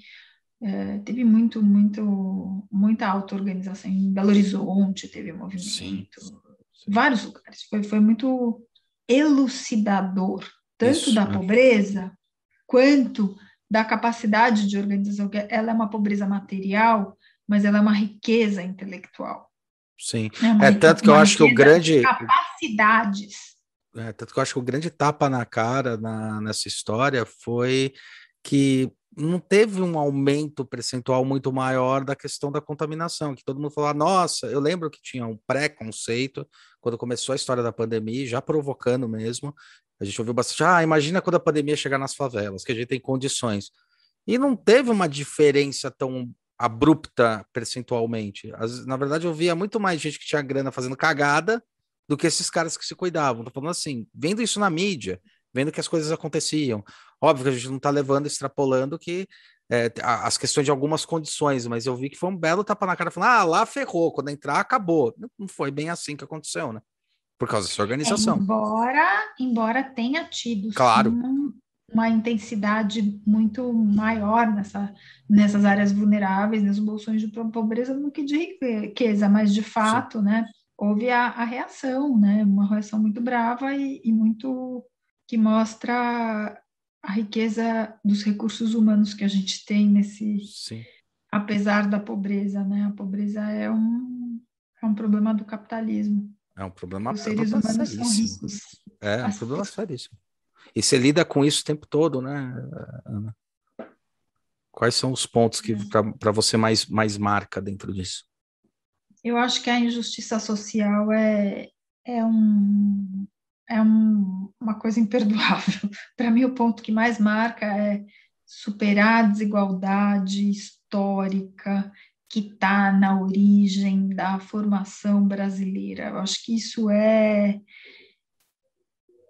é, teve muito, muito, muita auto-organização. Em Belo Horizonte teve movimento, sim, sim. vários lugares. Foi, foi muito elucidador, tanto Isso, da né? pobreza quanto da capacidade de organização. Ela é uma pobreza material, mas ela é uma riqueza intelectual. Sim, é, é tanto que eu acho que o grande capacidades. É, tanto que eu acho que o grande tapa na cara na, nessa história foi que não teve um aumento percentual muito maior da questão da contaminação, que todo mundo falou, nossa, eu lembro que tinha um pré-conceito quando começou a história da pandemia, já provocando mesmo, a gente ouviu bastante, ah, imagina quando a pandemia chegar nas favelas, que a gente tem condições. E não teve uma diferença tão abrupta percentualmente. As, na verdade, eu via muito mais gente que tinha grana fazendo cagada do que esses caras que se cuidavam. Tô falando assim, vendo isso na mídia, vendo que as coisas aconteciam. Óbvio que a gente não está levando, extrapolando que é, as questões de algumas condições, mas eu vi que foi um belo tapa na cara, falando, ah, lá ferrou, quando entrar, acabou. Não foi bem assim que aconteceu, né? Por causa dessa organização. embora, embora tenha tido claro. Sim, uma intensidade muito maior nessa, nessas áreas vulneráveis, nos bolsões de pobreza, do que de riqueza, mas de fato, sim. né, houve a, a, reação, né, uma reação muito brava e, e muito que mostra a riqueza dos recursos humanos que a gente tem nesse, Sim. apesar da pobreza, né? A pobreza é um, é um problema do capitalismo. É um problema, Os seres problema humanos são ricos. É, é um As- problema seríssimo. E você lida com isso o tempo todo, né, Ana? Quais são os pontos que para você mais, mais marca dentro disso? Eu acho que a injustiça social é, é, um, é um, uma coisa imperdoável. [laughs] Para mim, o ponto que mais marca é superar a desigualdade histórica que está na origem da formação brasileira. Eu acho que isso é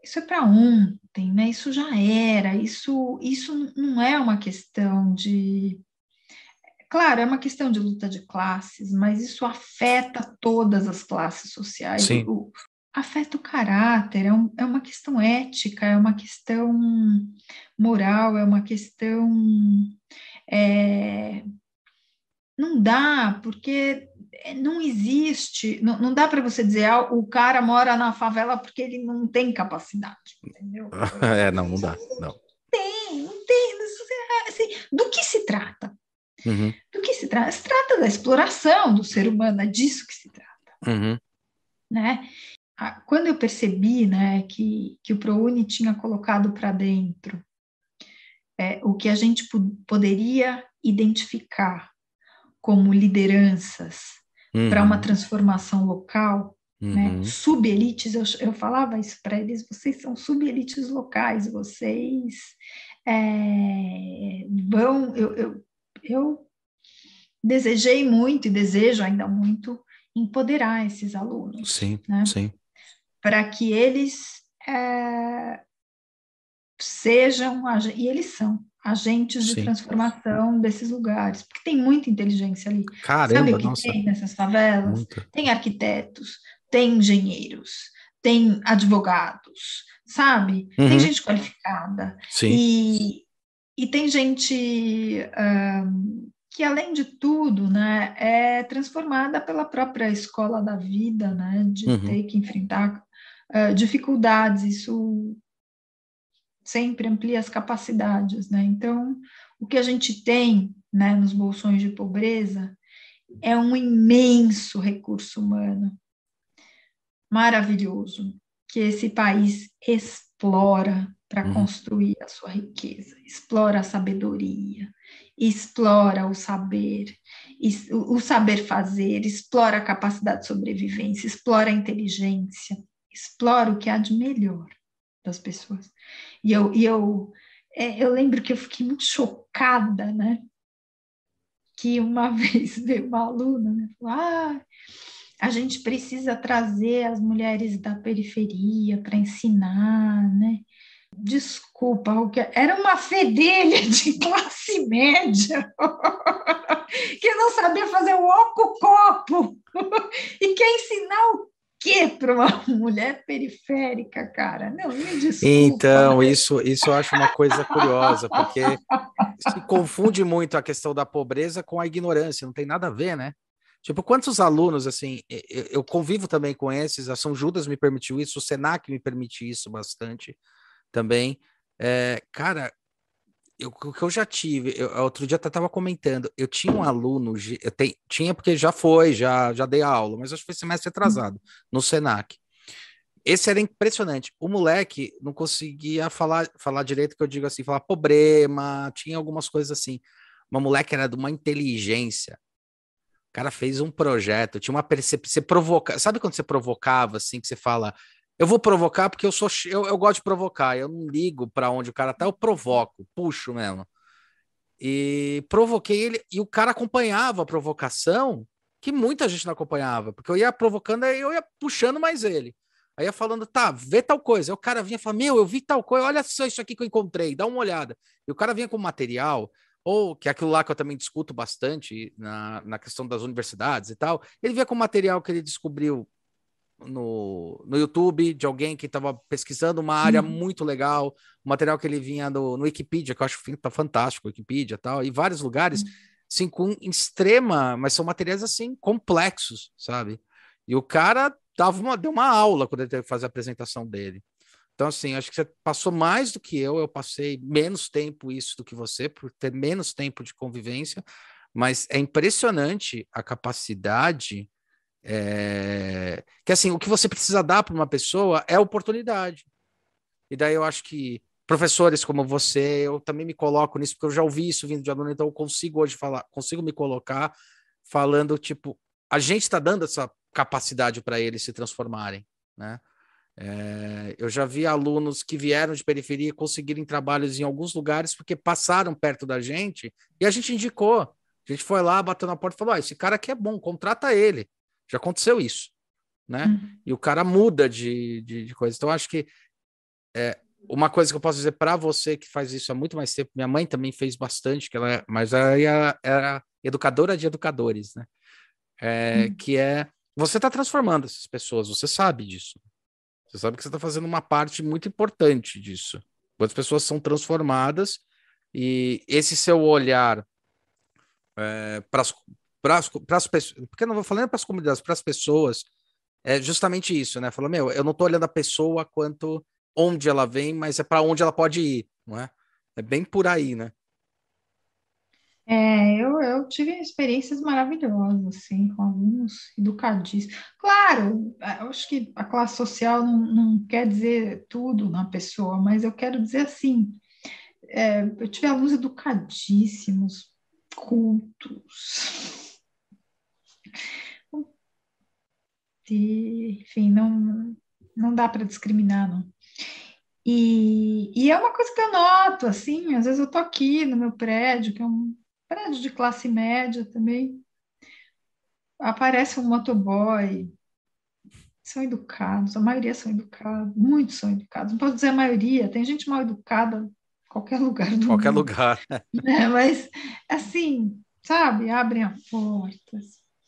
isso é para ontem, né? Isso já era. Isso isso não é uma questão de Claro, é uma questão de luta de classes, mas isso afeta todas as classes sociais. Sim. O, afeta o caráter, é, um, é, uma questão ética, é uma questão moral, é uma questão. É, não dá, porque não existe, não, não dá para você dizer ah, o cara mora na favela porque ele não tem capacidade, entendeu? [laughs] é, não, não dá, não. Tem, não tem. Assim, do que se trata? Uhum. Do que se trata? Se trata da exploração do ser humano, é disso que se trata. Uhum. Né? Quando eu percebi né, que, que o ProUni tinha colocado para dentro é, o que a gente poderia identificar como lideranças uhum. para uma transformação local, né? subelites, eu, eu falava isso para eles, vocês são subelites locais, vocês é, vão, eu, eu eu desejei muito e desejo ainda muito empoderar esses alunos. Sim, né? sim. Para que eles é, sejam, e eles são, agentes sim. de transformação desses lugares, porque tem muita inteligência ali. Caramba, Sabe o que nossa. tem nessas favelas? Muito. Tem arquitetos, tem engenheiros, tem advogados, sabe? Uhum. Tem gente qualificada. Sim. E, e tem gente um, que, além de tudo, né, é transformada pela própria escola da vida, né, de Uhum. ter que enfrentar uh, dificuldades. Isso sempre amplia as capacidades, né? Então, o que a gente tem, né, nos bolsões de pobreza é um imenso recurso humano, maravilhoso, que esse país explora para Uhum. construir a sua riqueza, explora a sabedoria, explora o saber, o saber fazer, explora a capacidade de sobrevivência, explora a inteligência, explora o que há de melhor das pessoas. E eu, e eu, é, eu lembro que eu fiquei muito chocada, né? Que uma [laughs] vez veio uma aluna, né? Falou, ah, a gente precisa trazer as mulheres da periferia para ensinar, né? Desculpa, era uma fedelha [laughs] de classe média [laughs] que não sabia fazer o oco-copo e quer ensinar o quê para uma [laughs] mulher periférica, cara? Não, me desculpa. Então, isso, isso eu acho uma coisa curiosa, porque se confunde muito a questão da pobreza com a ignorância, não tem nada a ver, né? Tipo, quantos alunos, assim, eu, eu convivo também com esses, a São Judas me permitiu isso, o Senac me permite isso bastante também. É, cara, eu, o que eu já tive, eu, outro dia eu tava comentando, eu tinha um aluno, eu te, tinha porque já foi, já, já dei aula, mas acho que foi semestre atrasado, no Senac. Esse era impressionante. O moleque não conseguia falar, falar direito, que eu digo assim, falar problema, tinha algumas coisas assim. Uma moleque era de uma inteligência. O cara fez um projeto, tinha uma percepção. Você provoca, sabe quando você provocava assim, que você fala, eu vou provocar porque eu sou eu, eu gosto de provocar, eu não ligo para onde o cara tá, eu provoco, puxo mesmo. E provoquei ele e o cara acompanhava a provocação, que muita gente não acompanhava, porque eu ia provocando, aí eu ia puxando mais ele. Aí ia falando, tá, vê tal coisa. Aí o cara vinha e falava, meu, eu vi tal coisa, olha só isso aqui que eu encontrei, dá uma olhada. E o cara vinha com material, ou que é aquilo lá que eu também discuto bastante na, na questão das universidades e tal. Ele vinha com material que ele descobriu no, no YouTube de alguém que estava pesquisando uma área Uhum. muito legal, o material que ele vinha no, no Wikipedia, que eu acho que tá fantástico, Wikipedia e tal, e vários lugares, assim, com extrema, mas são materiais assim, complexos, sabe? E o cara dava uma, deu uma aula quando ele teve que fazer a apresentação dele. Então, assim, acho que você passou mais do que eu, eu passei menos tempo isso do que você, por ter menos tempo de convivência, mas é impressionante a capacidade É, que assim, o que você precisa dar para uma pessoa é oportunidade. E daí eu acho que professores como você, eu também me coloco nisso, porque eu já ouvi isso vindo de aluno, então eu consigo hoje falar, consigo me colocar falando, tipo, a gente está dando essa capacidade para eles se transformarem, né? É, eu já vi alunos que vieram de periferia conseguirem trabalhos em alguns lugares porque passaram perto da gente e a gente indicou. A gente foi lá, bateu na porta e falou: ah, esse cara aqui é bom, contrata ele. Já aconteceu isso, né? Uhum. E o cara muda de, de, de coisa. Então, acho que é, uma coisa que eu posso dizer para você que faz isso há muito mais tempo, minha mãe também fez bastante, que ela, é, mas ela era, era educadora de educadores, né? É, uhum. Que é você está transformando essas pessoas, você sabe disso. Você sabe que você está fazendo uma parte muito importante disso. Quantas pessoas são transformadas e esse seu olhar é, para as pessoas, porque eu não vou falando para as comunidades, para as pessoas, é justamente isso, né? Falou, meu, eu não estou olhando a pessoa quanto onde ela vem, mas é para onde ela pode ir, não é? É bem por aí, né? É, eu, eu tive experiências maravilhosas, assim, com alunos educadíssimos. Claro, eu acho que a classe social não, não quer dizer tudo na pessoa, mas eu quero dizer assim, é, eu tive alunos educadíssimos, cultos, e, enfim, não, não dá para discriminar, não. E, e, é uma coisa que eu noto, assim, às vezes eu tô aqui no meu prédio, que é um prédio de classe média também, aparece um motoboy, são educados, a maioria são educados, muitos são educados, não posso dizer a maioria, tem gente mal educada em qualquer lugar do qualquer mundo. lugar. [laughs] Né? Mas, assim, sabe, abrem a porta.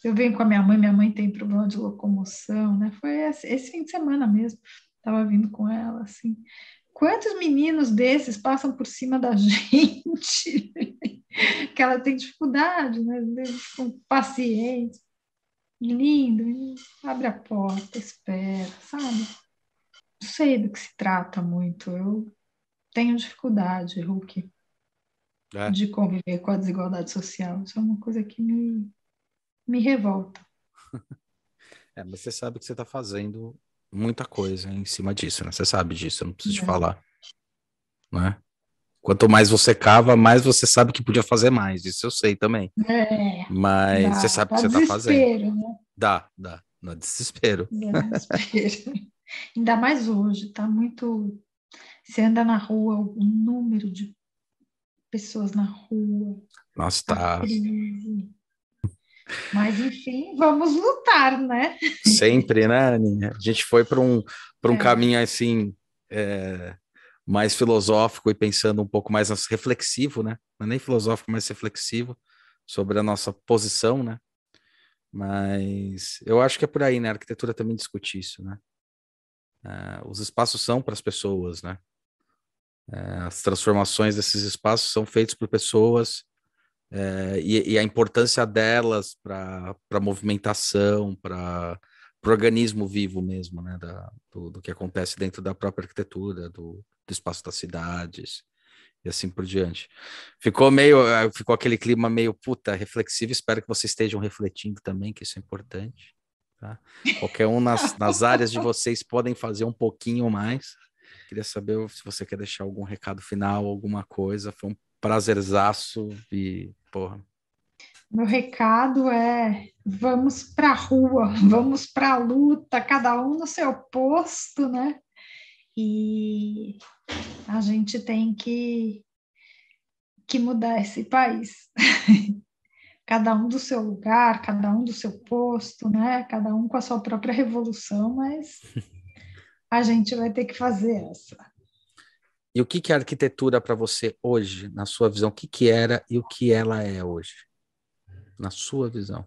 Eu venho com a minha mãe, minha mãe tem problema de locomoção, né? Foi esse, esse fim de semana mesmo, estava vindo com ela, assim. Quantos meninos desses passam por cima da [laughs] gente? que ela tem dificuldade, né? Com paciente. Lindo, abre a porta, espera, sabe? Não sei do que se trata muito. Eu tenho dificuldade, Hulk, é. de conviver com a desigualdade social. Isso é uma coisa que me, me revolta. [laughs] É, mas você sabe que você está fazendo muita coisa em cima disso, né? Você sabe disso, eu não preciso é. te falar. Né? Quanto mais você cava, mais você sabe que podia fazer mais. Isso eu sei também. É, Mas dá, você sabe o que você está fazendo. Né? Dá, dá. Dá desespero. Dá desespero. [laughs] Ainda mais hoje, tá muito. Você anda na rua, o número de pessoas na rua. Nossa, tá. Mas, enfim, vamos lutar, né? Sempre, né, Aninha? A gente foi para um, um é. caminho assim. É, mais filosófico e pensando um pouco mais reflexivo, né? Não é nem filosófico, mas reflexivo sobre a nossa posição, né? Mas eu acho que é por aí, né? A arquitetura também discute isso, né? Uh, os espaços são para as pessoas, né? Uh, as transformações desses espaços são feitos por pessoas uh, e, e, a importância delas para a movimentação, para o organismo vivo mesmo, né? Da, do, do, que acontece dentro da própria arquitetura, do, do espaço das cidades e assim por diante. Ficou meio, eh, ficou aquele clima meio puta reflexivo. Espero que vocês estejam refletindo também, que isso é importante. Tá? Qualquer um nas, [laughs] nas áreas de vocês podem fazer um pouquinho mais. Queria saber se você quer deixar algum recado final, alguma coisa. Foi um prazerzaço e porra. Meu recado é: vamos para a rua, [laughs] vamos para a luta, cada um no seu posto, né? E a gente tem que, que mudar esse país. [laughs] cada um do seu lugar, cada um do seu posto, né? Cada um com a sua própria revolução, mas [laughs] a gente vai ter que fazer essa. E o que, que é arquitetura para você hoje, na sua visão? O que, que era e o que ela é hoje, na sua visão?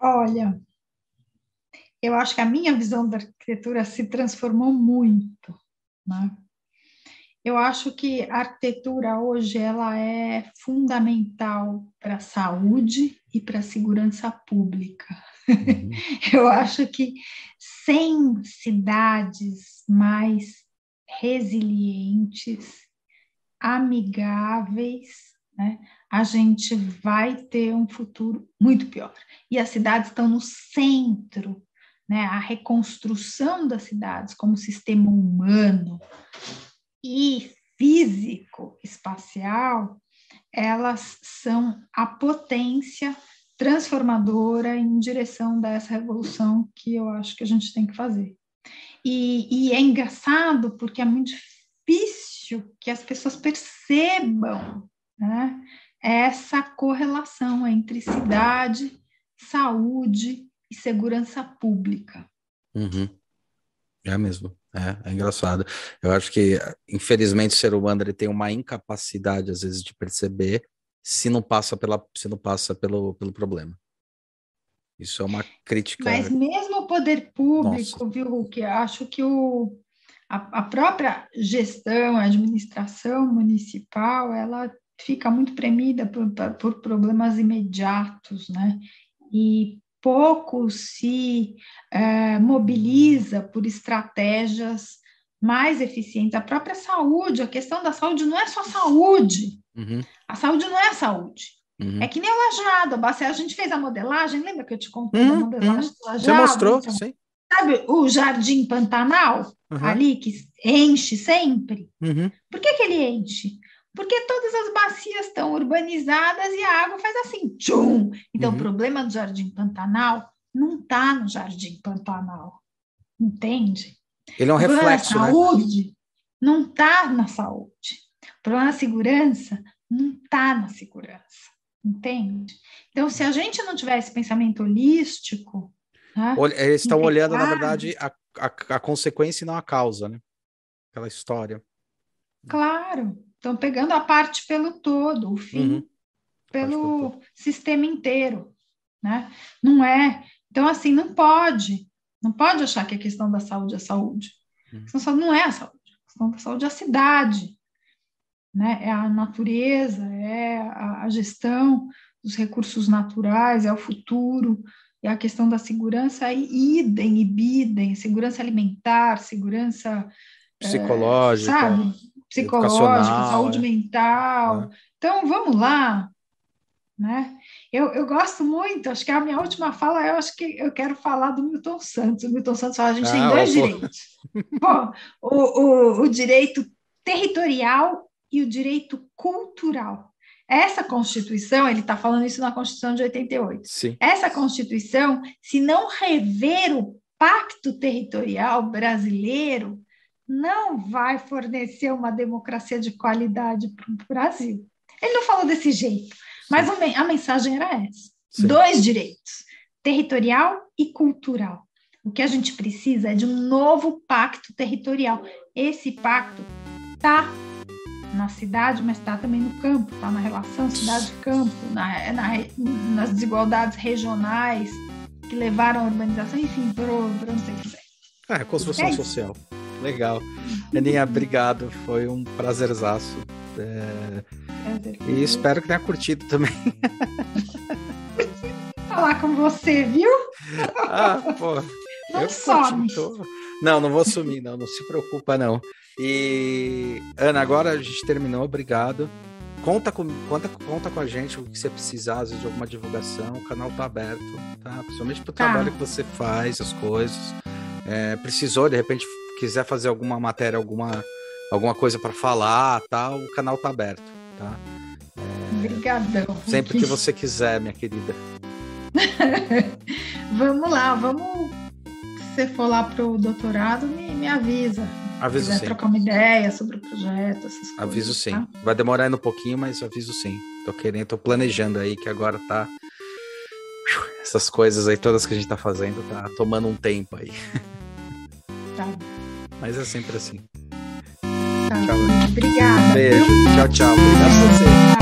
Olha, eu acho que a minha visão da arquitetura se transformou muito, né? Eu acho que a arquitetura hoje ela é fundamental para a saúde e para a segurança pública. Uhum. [laughs] Eu acho que sem cidades mais resilientes, amigáveis, né? a gente vai ter um futuro muito pior. E as cidades estão no centro, né? A reconstrução das cidades como sistema humano e físico, espacial, elas são a potência transformadora em direção dessa revolução que eu acho que a gente tem que fazer. E, e é engraçado porque é muito difícil que as pessoas percebam né, essa correlação entre cidade, saúde e segurança pública. Uhum. É mesmo, é, é, engraçado. Eu acho que, infelizmente, o ser humano ele tem uma incapacidade, às vezes, de perceber se não passa, pela, se não passa pelo, pelo problema. Isso é uma crítica. Mas mesmo o poder público, Nossa. viu, que acho que o, a, a própria gestão, a administração municipal, ela fica muito premida por, por problemas imediatos, né? E pouco se é, mobiliza por estratégias mais eficientes. A própria saúde, a questão da saúde não é só saúde. Uhum. A saúde não é saúde. Uhum. É que nem o lajado. A gente fez a modelagem, lembra que eu te contei uhum. a modelagem do lajado? Você mostrou, então, sim. Sabe o jardim Pantanal, ali, que enche sempre? Uhum. Por que, que ele enche? Porque todas as bacias estão urbanizadas e a água faz assim, tchum. Então, uhum. o problema do Jardim Pantanal não está no Jardim Pantanal, entende? Ele é um reflexo, da saúde né? não está na saúde. O problema da segurança não está na segurança, entende? Então, se a gente não tiver esse pensamento holístico... Né, Eles estão olhando, na verdade, a, a, a consequência e não a causa, né? Aquela história. Claro, Estão pegando a parte pelo todo, o fim uhum. pelo sistema inteiro, né? Não é. Então, assim, não pode. Não pode achar que a questão da saúde é saúde. Uhum. A questão da saúde não é a saúde. A questão da saúde é a cidade, né? É a natureza, é a, a gestão dos recursos naturais, é o futuro, é a questão da segurança, idem e bidem, segurança alimentar, segurança psicológica, é, sabe? psicológico, saúde é. mental. É. Então, vamos lá, né? Eu, eu gosto muito, acho que a minha última fala, eu acho que eu quero falar do Milton Santos. O Milton Santos fala, a gente ah, tem dois direitos. Bom, o, o, o direito territorial e o direito cultural. Essa Constituição, ele está falando isso na Constituição de 88. Sim. Essa Constituição, se não rever o pacto territorial brasileiro, não vai fornecer uma democracia de qualidade para o Brasil. Ele não falou desse jeito, mas a mensagem era essa: Sim. dois direitos, territorial e cultural. O que a gente precisa é de um novo pacto territorial. Esse pacto está na cidade, mas está também no campo, está na relação cidade-campo, na, na, nas desigualdades regionais que levaram à urbanização, enfim, para onde você quiser. É, construção é social. Legal. Aninha, obrigado. Foi um prazerzaço. É... E espero que tenha curtido também. [laughs] Falar com você, viu? Ah, pô. Não some. Não, não vou sumir, não. Não se preocupa, não. E, Ana, agora a gente terminou. Obrigado. Conta com, conta, conta com a gente o que você precisar, às vezes, de alguma divulgação. O canal tá aberto, tá? Principalmente pro tá. trabalho que você faz, as coisas. É, precisou, de repente, quiser fazer alguma matéria, alguma, alguma coisa para falar, tal, o canal tá aberto, tá? É, Obrigadão. Sempre que você quiser, minha querida. [laughs] vamos lá, vamos. Se você for lá pro doutorado, me, me avisa. Aviso quiser sim. trocar uma ideia sobre o projeto, essas coisas. Aviso sim. Tá? Vai demorar ainda um pouquinho, mas aviso sim. Tô querendo, tô planejando aí que agora tá. Essas coisas aí, todas que a gente tá fazendo, tá tomando um tempo aí. Tá. Mas é sempre assim. Tá. Tchau. Obrigada. Beijo. Tchau, tchau. Obrigado a você.